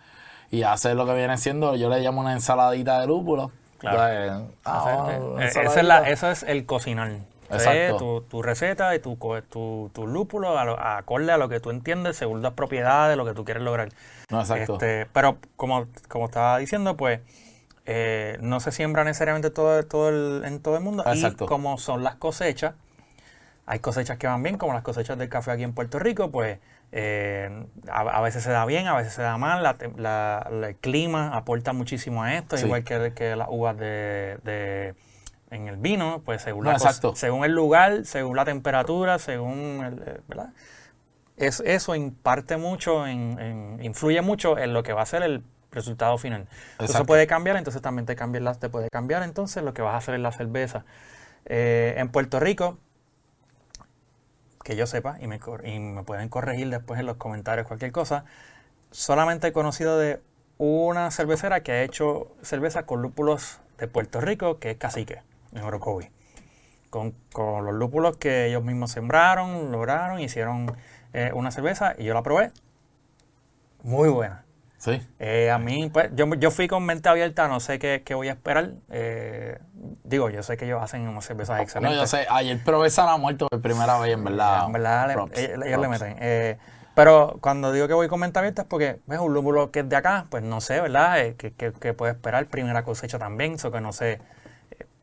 y haces lo que viene siendo, yo le llamo una ensaladita de lúpulo. Claro. O sea, eh, ah, vamos, eh, esa es la- eso es el cocinar. Exacto. Es tu, tu receta y tu, tu, tu lúpulo a lo- acorde a lo que tú entiendes según las propiedades, lo que tú quieres lograr. No, exacto. Este, pero como, como estaba diciendo, pues eh, no se siembra necesariamente todo, todo el- en todo el mundo. Exacto. Y como son las cosechas, hay cosechas que van bien, como las cosechas del café aquí en Puerto Rico, pues eh, a, a veces se da bien, a veces se da mal. La, tem- la- la- el clima aporta muchísimo a esto, Sí. igual que, que las uvas de, de- en el vino, pues según, No, la cos- exacto. según el lugar, según la temperatura, según el, eh, ¿verdad? Es, eso imparte mucho, en, en- influye mucho en lo que va a ser el resultado final. Eso puede cambiar, entonces también te, cambia la- te puede cambiar entonces lo que vas a hacer en la cerveza. Eh, en Puerto Rico, que yo sepa, y me, y me pueden corregir después en los comentarios cualquier cosa, solamente he conocido de una cervecera que ha hecho cerveza con lúpulos de Puerto Rico, que es Cacique, en Orocovi. Con, con los lúpulos que ellos mismos sembraron, lograron, hicieron eh, una cerveza y yo la probé. Muy buena. Sí. Eh, a mí, pues, yo, yo fui con mente abierta, no sé qué, qué voy a esperar. Eh, digo, yo sé que ellos hacen unas cervezas No, excelentes. yo sé, ayer probé Sana Muerto por primera vez, en verdad. En verdad, le- props, ellos, ellos le meten. Eh, pero cuando digo que voy con mente abierta es porque es un lúpulo que es de acá, pues no sé, ¿verdad? Eh, que, que, que puede esperar primera cosecha también, eso que no sé.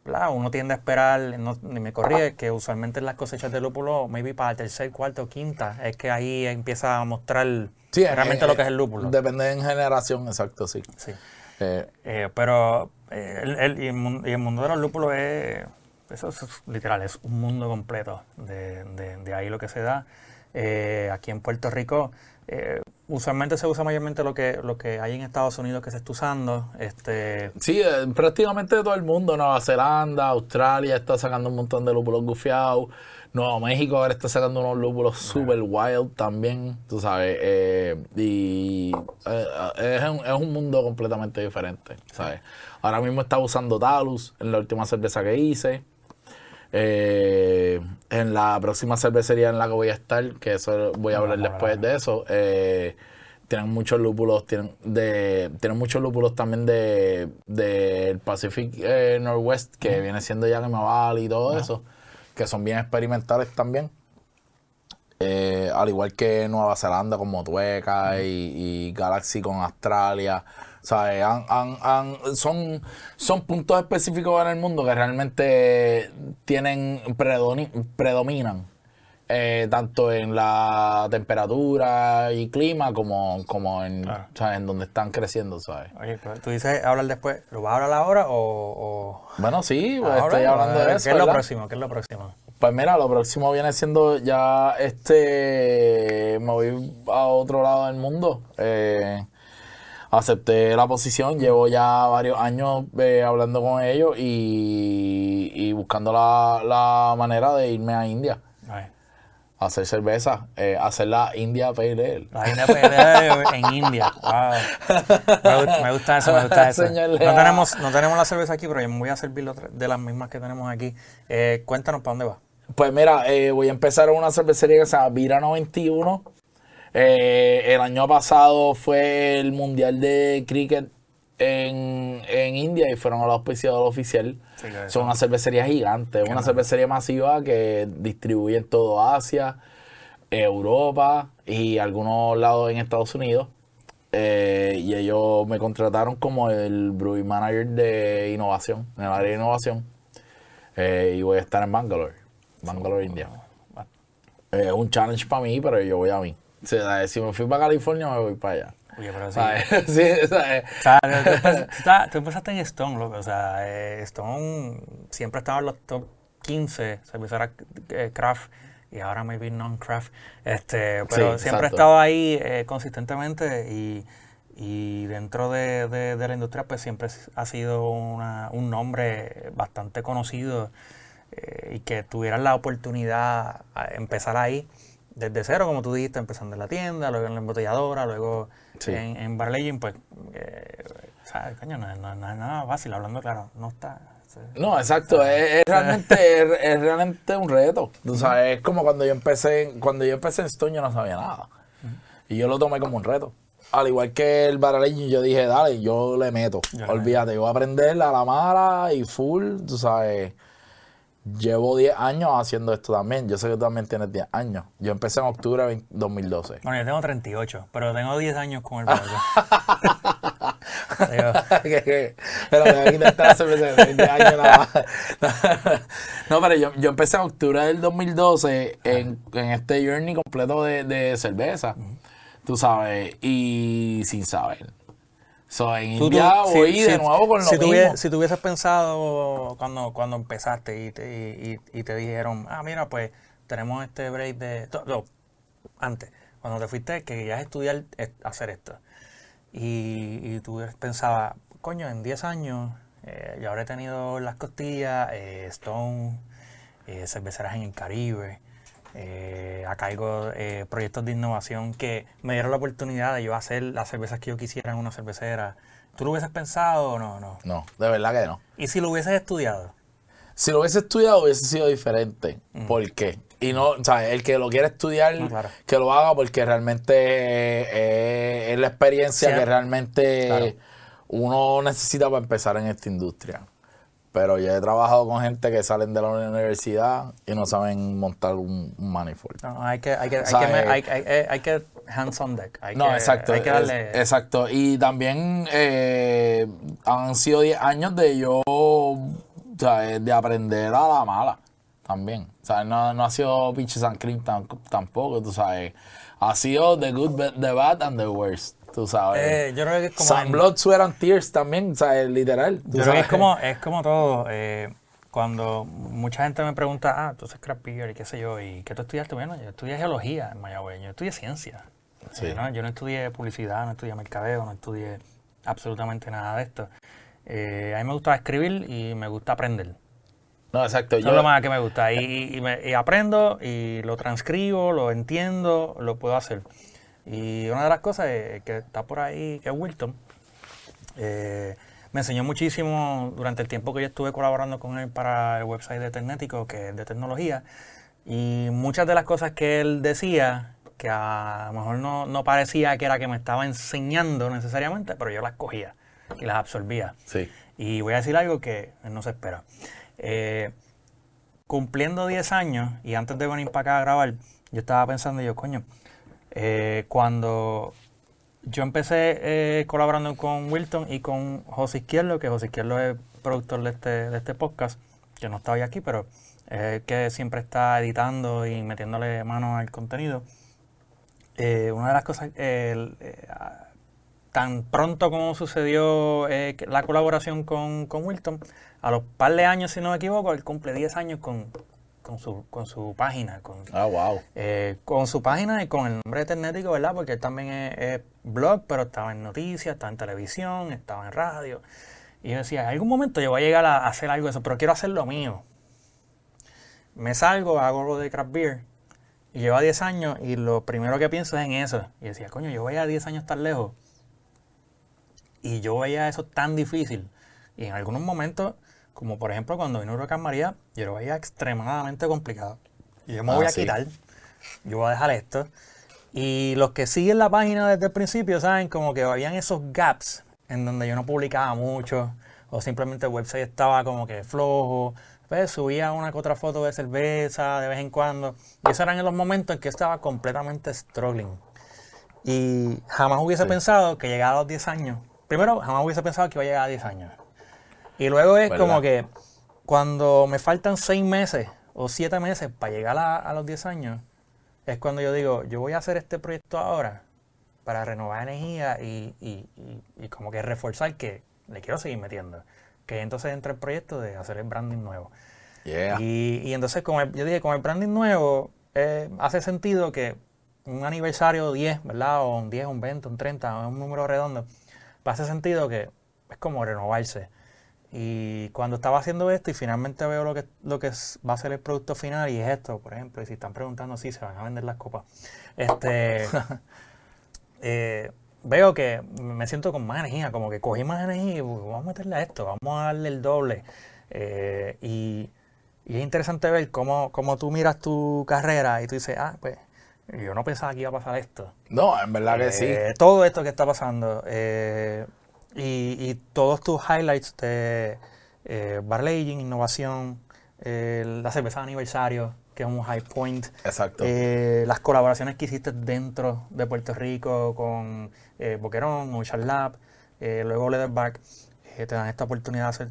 Eh, ¿verdad? Uno tiende a esperar, no, ni me corrige, que usualmente en las cosechas de lúpulo, maybe para el tercer, cuarto o quinta, es que ahí empieza a mostrar Sí, realmente eh, lo que es el lúpulo. Depende en generación, exacto, sí. Sí. Eh, Eh, pero eh, el, el- y el, mundo de los lúpulos es, eso es literal, es un mundo completo de, de- de ahí lo que se da. Eh, aquí en Puerto Rico, eh, usualmente se usa mayormente lo que, lo que hay en Estados Unidos que se está usando. Este, Sí, eh, prácticamente todo el mundo, Nueva Zelanda, Australia está sacando un montón de lúpulos gufiados, Nuevo México ahora está sacando unos lúpulos super wild también, tú sabes. eh, y eh, es, un, es un mundo completamente diferente, ¿sabes? Ahora mismo está usando Talus en la última cerveza que hice. Eh, en la próxima cervecería en la que voy a estar, que eso voy a hablar después de eso, eh, tienen muchos lúpulos, tienen de tienen muchos lúpulos también de del Pacific eh, Northwest, que viene siendo Yakima Valley y todo eso, que son bien experimentales también. Al igual que Nueva Zelanda con Motueca y, y Galaxy con Australia. ¿Sabes? Han- han- han- son, son puntos específicos en el mundo que realmente tienen predominan eh, tanto en la temperatura y clima como, como en, Claro. ¿sabes? en donde están creciendo, ¿sabes? Oye, tú dices hablar después, ¿lo vas a hablar ahora o...? o... Bueno, sí, pues, estoy hablando de eso. ¿Qué es lo próximo? ¿Qué es lo próximo? Pues mira, lo próximo viene siendo ya este. Me voy a otro lado del mundo. Eh, acepté la posición, llevo ya varios años eh, hablando con ellos y, y buscando la, la manera de irme a India Ay, a hacer cerveza, eh, hacer la India Pale Ale. La INPD en India. Wow. Me, gu- me gusta eso, me gusta eso. No tenemos, no tenemos la cerveza aquí, pero yo me voy a servir de las mismas que tenemos aquí. Eh, cuéntanos para dónde vas. Pues mira, eh, voy a empezar una cervecería que se llama Vira 91. Eh, el año pasado fue el Mundial de Cricket en, en India y fueron a la auspiciadora oficial. Sí, Son una cervecería gigante, una cervecería masiva que distribuye en todo Asia, Europa y algunos lados en Estados Unidos. Eh, y ellos me contrataron como el brewing manager de innovación, en el área de innovación. Eh, y voy a estar en Bangalore, Bangalore, India. Es un challenge para mí, pero yo voy a mí. O sea, si me fui para California, me voy para allá. Oye, pero sí. ¿Sabes? Sí, ¿sabes? O sea, tú, tú empezaste en Stone, loco. O sea, eh, Stone siempre estaba en los top 15 cerveceras eh, craft y ahora maybe non-craft. Este, pero Sí, siempre exacto. estado ahí eh, consistentemente y, y dentro de, de- de la industria pues siempre ha sido una- un nombre bastante conocido eh, y que tuvieran la oportunidad a empezar ahí desde cero, como tú dijiste, empezando en la tienda, luego en la embotelladora, luego Sí. en, en pues, eh, sea, coño, no, no- no es nada fácil, hablando claro, no está... No, exacto, es, es realmente es, es realmente un reto. Tú sabes, es como cuando yo empecé, cuando yo empecé en Stone yo no sabía nada. Y yo lo tomé como un reto. Al igual que el baraleño, yo dije, dale, yo le meto. Yo Olvídate, yo voy a aprender a la mala y full, tú sabes. Llevo 10 años haciendo esto también. Yo sé que tú también tienes 10 años. Yo empecé en octubre de 20- 2012. Bueno, yo tengo 38, pero tengo 10 años con el que- pero me voy a quitar la cerveza de 20 años nada más. No, pero yo, yo empecé en octubre del 2012 en, en este journey completo de, de cerveza. Tú sabes, y sin saber. So, en Tú- tú- India si- voy si- de nuevo con lo si, mismo. si tú pensado cuando, cuando empezaste y te, y, te dijeron, ah, mira, pues tenemos este break de... no, antes, cuando te fuiste, que querías estudiar hacer esto. Y, y tú pensabas, coño, en 10 años eh, yo habré tenido las costillas, eh, Stone, eh, cerveceras en el Caribe. Eh, acá hay eh, proyectos de innovación que me dieron la oportunidad de yo hacer las cervezas que yo quisiera en una cervecera. ¿Tú lo hubieses pensado o no? no? No, de verdad que no. ¿Y si lo hubieses estudiado? Si lo hubiese estudiado hubiese sido diferente. ¿Por qué? Y no, o sea, el que lo quiere estudiar, No, claro. que lo haga porque realmente eh, es la experiencia Sí, que realmente claro. uno necesita para empezar en esta industria. Pero yo he trabajado con gente que salen de la universidad y no saben montar un, un manifold. No, hay que, hay que, hay que, eh, hay, hay- hay- hay que hands on deck. Hay No, que, exacto. Hay que es- darle... exacto. Y también eh, han sido 10 años de yo, eh, de aprender a la mala. También. O sea, no, no ha sido pinche San Cream tam- tampoco, tú sabes. Ha sido the good, the bad and the worst. Tú sabes. Eh, yo creo que es como... En- blood, sweat and tears también, o sea, literal. tú Yo creo que es como, es como todo. eh, cuando mucha gente me pregunta, ah, tú haces craft beer y qué sé yo, ¿y qué tú estudiaste? Bueno, yo estudié geología en Mayagüez, yo estudié ciencia. Sí. Eh, ¿no? Yo no estudié publicidad, no estudié mercadeo, no estudié absolutamente nada de esto. Eh, a mí me gusta escribir y me gusta aprender. No, exacto. Eso es lo más que me gusta. Y, y me- y aprendo y lo transcribo, lo entiendo, lo puedo hacer. Y una de las cosas es que está por ahí, que es Wilton, eh, me enseñó muchísimo durante el tiempo que yo estuve colaborando con él para el website de Tecnético, que es de tecnología. Y muchas de las cosas que él decía, que a lo mejor no, no parecía que era que me estaba enseñando necesariamente, pero yo las cogía y las absorbía. Sí. Y voy a decir algo que no se espera. Eh, cumpliendo 10 años y antes de venir para acá a grabar, yo estaba pensando, yo, coño, eh, cuando yo empecé eh, colaborando con Wilton y con José Izquierdo, que José Izquierdo es productor de este, de este podcast, que no está hoy aquí, pero es el que siempre está editando y metiéndole mano al contenido. Eh, una de las cosas, el, eh, tan pronto como sucedió eh, la colaboración con, con Wilton, a los par de años, si no me equivoco, él cumple 10 años con, con, su, con su página, con, Ah, wow. eh, con su página y con el nombre de Tecnético, ¿verdad? Porque él también es, es blog, pero estaba en noticias, estaba en televisión, estaba en radio. Y yo decía, en algún momento yo voy a llegar a, a hacer algo de eso, pero quiero hacer lo mío. Me salgo, hago lo de craft beer, y llevo 10 años, y lo primero que pienso es en eso. Y decía, coño, yo voy a 10 años tan lejos, y yo veía eso tan difícil. Y en algunos momentos, como por ejemplo cuando vino Huracán María, yo lo veía extremadamente complicado. Y yo me Ah, voy a sí. quitar, yo voy a dejar esto. Y los que siguen la página desde el principio saben como que habían esos gaps en donde yo no publicaba mucho o simplemente el website estaba como que flojo. Pues subía una que otra foto de cerveza de vez en cuando. Y esos eran los momentos en que estaba completamente struggling. Y jamás hubiese Sí. pensado que llegara a los 10 años. Primero, jamás hubiese pensado que iba a llegar a 10 años. Y luego es ¿Verdad? como que cuando me faltan 6 meses o 7 meses para llegar a, a los 10 años, es cuando yo digo, yo voy a hacer este proyecto ahora para renovar energía y, y- y- y como que reforzar que le quiero seguir metiendo. Que entonces entra el proyecto de hacer el branding nuevo. Yeah. Y, y entonces, con el- yo dije, con el branding nuevo, eh, hace sentido que un aniversario 10, ¿verdad? O un 10, un 20, un 30, un número redondo, pues hace sentido que es como renovarse. Y cuando estaba haciendo esto y finalmente veo lo que, lo que va a ser el producto final y es esto, por ejemplo, y si están preguntando si se van a vender las copas, este, eh, veo que me siento con más energía, como que cogí más energía y "Uy, vamos a meterle a esto, vamos a darle el doble. Eh, y, y es interesante ver cómo, cómo tú miras tu carrera y tú dices, ah, pues yo no pensaba que iba a pasar esto. No, en verdad que sí. Eh, Todo esto que está pasando. eh, y, y todos tus highlights de eh, Barley Aging, innovación, eh, la cerveza de aniversario, que es un high point. Exacto. eh, las colaboraciones que hiciste dentro de Puerto Rico con eh, Boquerón, Ocean Lab, eh, luego Leatherback, eh, te dan esta oportunidad de hacer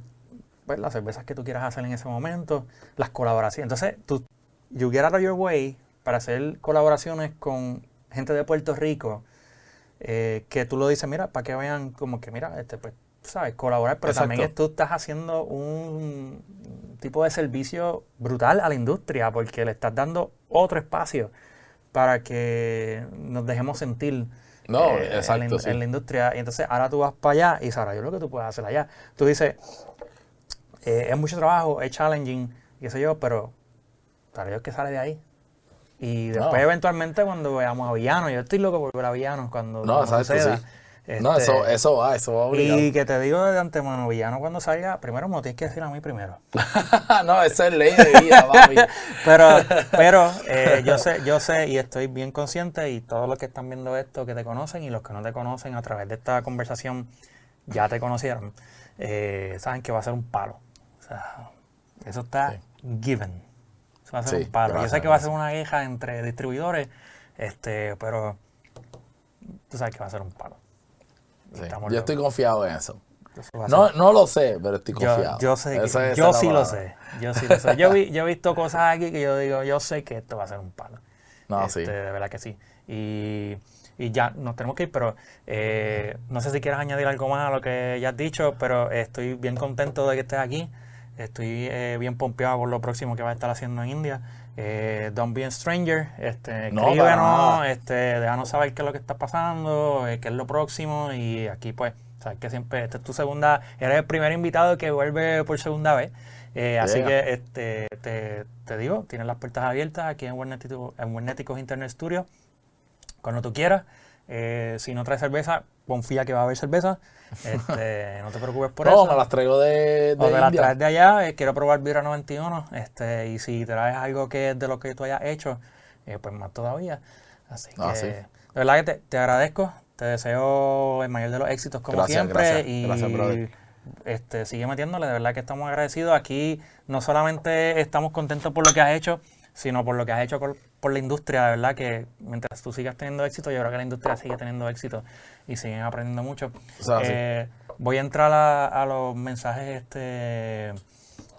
pues, las cervezas que tú quieras hacer en ese momento, las colaboraciones. Entonces, tú, you get out of your way para hacer colaboraciones con gente de Puerto Rico, eh, que tú lo dices, mira, para que vean como que, mira, este, pues, sabes, colaborar, pero también Exacto. tú estás haciendo un tipo de servicio brutal a la industria, porque le estás dando otro espacio para que nos dejemos sentir No, eh, en, la, exacto, sí. en la industria. Y entonces ahora tú vas para allá y sabrás yo lo que tú puedes hacer allá. Tú dices, eh, es mucho trabajo, es challenging, y qué sé yo, pero para Dios que sale de ahí. Y No. después eventualmente cuando veamos a Villano, yo estoy loco por ver a Villano cuando, No, suceda. sí. No, Este, eso, eso va, eso va obligado. y que te digo de antemano, Villano cuando salga, primero me lo tienes que decir a mí primero. no, eso es ley de vida, papi. Pero, pero eh, yo sé, yo sé y estoy bien consciente y todos los que están viendo esto que te conocen y los que no te conocen a través de esta conversación ya te conocieron, eh, saben que va a ser un palo. O sea, eso está Sí. given. Va a ser Sí, un palo. Yo sé que va a ser una queja entre distribuidores, este, pero tú sabes que va a ser un palo. Sí, Yo locos. estoy confiado en eso. No, no lo sé, pero estoy confiado. yo sé, que- Esa- yo sí lo sé, yo sí lo sé. Yo, vi- yo he visto cosas aquí que yo digo, yo sé que esto va a ser un palo. No, Este, sí. De verdad que sí. Y, y ya nos tenemos que ir, pero eh, no sé si quieres añadir algo más a lo que ya has dicho, pero estoy bien contento de que estés aquí. Estoy eh, bien pompeado por lo próximo que va a estar haciendo en India. Eh, don't be a stranger. Este, No, escríbenos, este, déjanos saber qué es lo que está pasando, eh, qué es lo próximo. Y aquí, pues, sabes que siempre, esta es tu segunda, eres el primer invitado que vuelve por segunda vez. Eh, así que este, te, te digo, tienes las puertas abiertas aquí en Wernéticos Internet Studio cuando tú quieras. Eh, si no traes cerveza, confía que va a haber cerveza. Este, no te preocupes por no, eso. me las traigo de, de O te las India. traes de allá, eh, quiero probar Vibra 91. Este, y si traes algo que es de lo que tú hayas hecho, eh, pues más todavía. Así que, Ah, sí. de verdad que te, te agradezco. Te deseo el mayor de los éxitos como Gracias, siempre. gracias, y gracias, brother. este, sigue metiéndole, de verdad que estamos agradecidos. Aquí no solamente estamos contentos por lo que has hecho, sino por lo que has hecho por, por la industria, de verdad que mientras tú sigas teniendo éxito, yo creo que la industria sigue teniendo éxito y siguen aprendiendo mucho. O sea, sí. Eh, voy a entrar a, a los mensajes este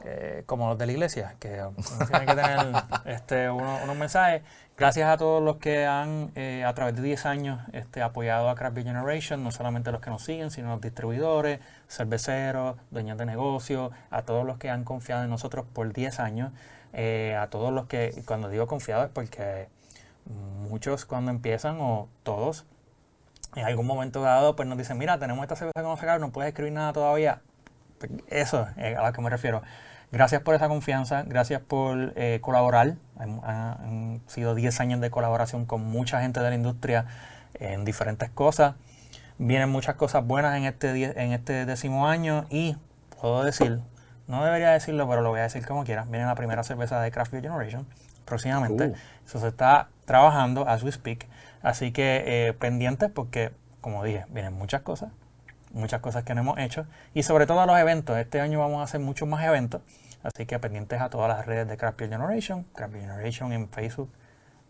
eh, como los de la iglesia, que uno tiene que tener este, uno- unos mensajes. Gracias a todos los que han, eh, a través de 10 años, este, apoyado a Craft Beer Generation, no solamente los que nos siguen, sino los distribuidores, cerveceros, dueños de negocios, a todos los que han confiado en nosotros por 10 años, eh, a todos los que, cuando digo confiado es porque muchos cuando empiezan, o todos, en algún momento dado, pues nos dicen, mira, tenemos esta cerveza que vamos a sacar, no puedes escribir nada todavía. Pues Eso es a lo que me refiero. Gracias por esa confianza, gracias por eh, colaborar. Han, sido 10 años de colaboración con mucha gente de la industria en diferentes cosas. Vienen muchas cosas buenas en este, en este décimo año y puedo decir, no debería decirlo, pero lo voy a decir como quiera. Viene la primera cerveza de Craft Beer Generation próximamente. Uh. Eso se está trabajando as we speak. Así que eh, pendientes porque, como dije, vienen muchas cosas muchas cosas que no hemos hecho y sobre todo a los eventos. Este año vamos a hacer muchos más eventos, así que pendientes a todas las redes de Craft Beer Generation, Craft Beer Generation en Facebook,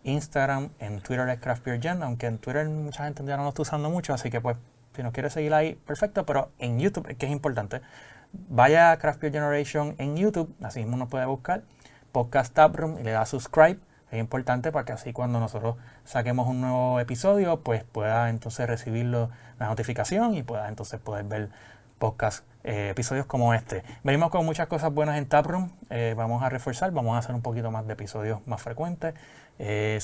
Instagram, en Twitter es Craft Beer Gen, aunque en Twitter mucha gente ya no lo está usando mucho, así que pues si nos quiere seguir ahí, perfecto, pero en YouTube, que es importante, vaya a Craft Beer Generation en YouTube, así mismo nos puede buscar, Podcast Taproom y le da subscribe. Es importante para que así cuando nosotros saquemos un nuevo episodio, pues pueda entonces recibirlo la notificación y pueda entonces poder ver podcast, eh, episodios como este. Venimos con muchas cosas buenas en Taproom. eh, vamos a reforzar, vamos a hacer un poquito más de episodios más frecuentes. eh,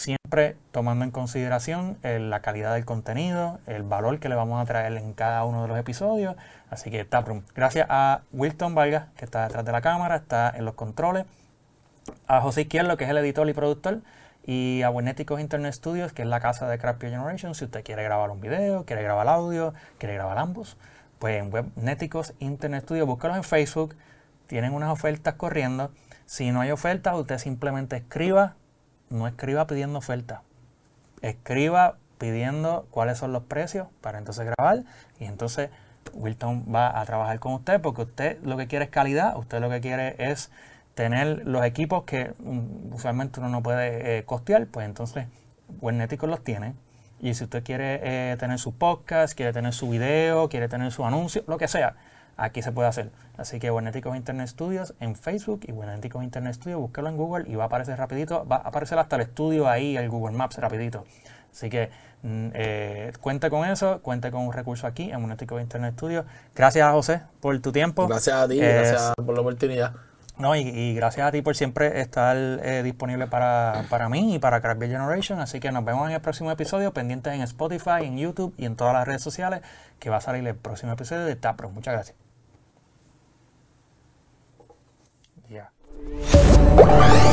tomando en consideración eh, la calidad del contenido, el valor que le vamos a traer en cada uno de los episodios. Así que Taproom. Gracias a Wilton Vargas, que está detrás de la cámara, está en los controles a José Izquierdo, que es el editor y productor, y a Buenéticos Internet Studios, que es la casa de Beer Generation. Si usted quiere grabar un video, quiere grabar audio, quiere grabar ambos, pues en Webnéticos Internet Studios, búscalos en Facebook. Tienen unas ofertas corriendo. Si no hay ofertas, usted simplemente escriba, no escriba pidiendo oferta. Escriba pidiendo cuáles son los precios para entonces grabar y entonces Wilton va a trabajar con usted porque usted lo que quiere es calidad, usted lo que quiere es tener los equipos que mm, usualmente uno no puede eh, costear, pues entonces Wernéticos los tiene. Y si usted quiere eh, tener su podcast, quiere tener su video, quiere tener su anuncio, lo que sea, aquí se puede hacer. Así que Wernéticos Internet Studios en Facebook y Wernéticos Internet Studios, búsquelo en Google y va a aparecer rapidito, va a aparecer hasta el estudio ahí, el Google Maps rapidito. Así que mm, eh, cuente con eso, cuente con un recurso aquí en Wernéticos Internet Studios. Gracias José por tu tiempo. Gracias a ti, Eh, gracias por la oportunidad. no, y, y gracias a ti por siempre estar eh, disponible para, para mí y para Craft Beer Generation. Así que nos vemos en el próximo episodio, pendientes en Spotify, en YouTube y en todas las redes sociales, que va a salir el próximo episodio de Tapro. Muchas gracias. Música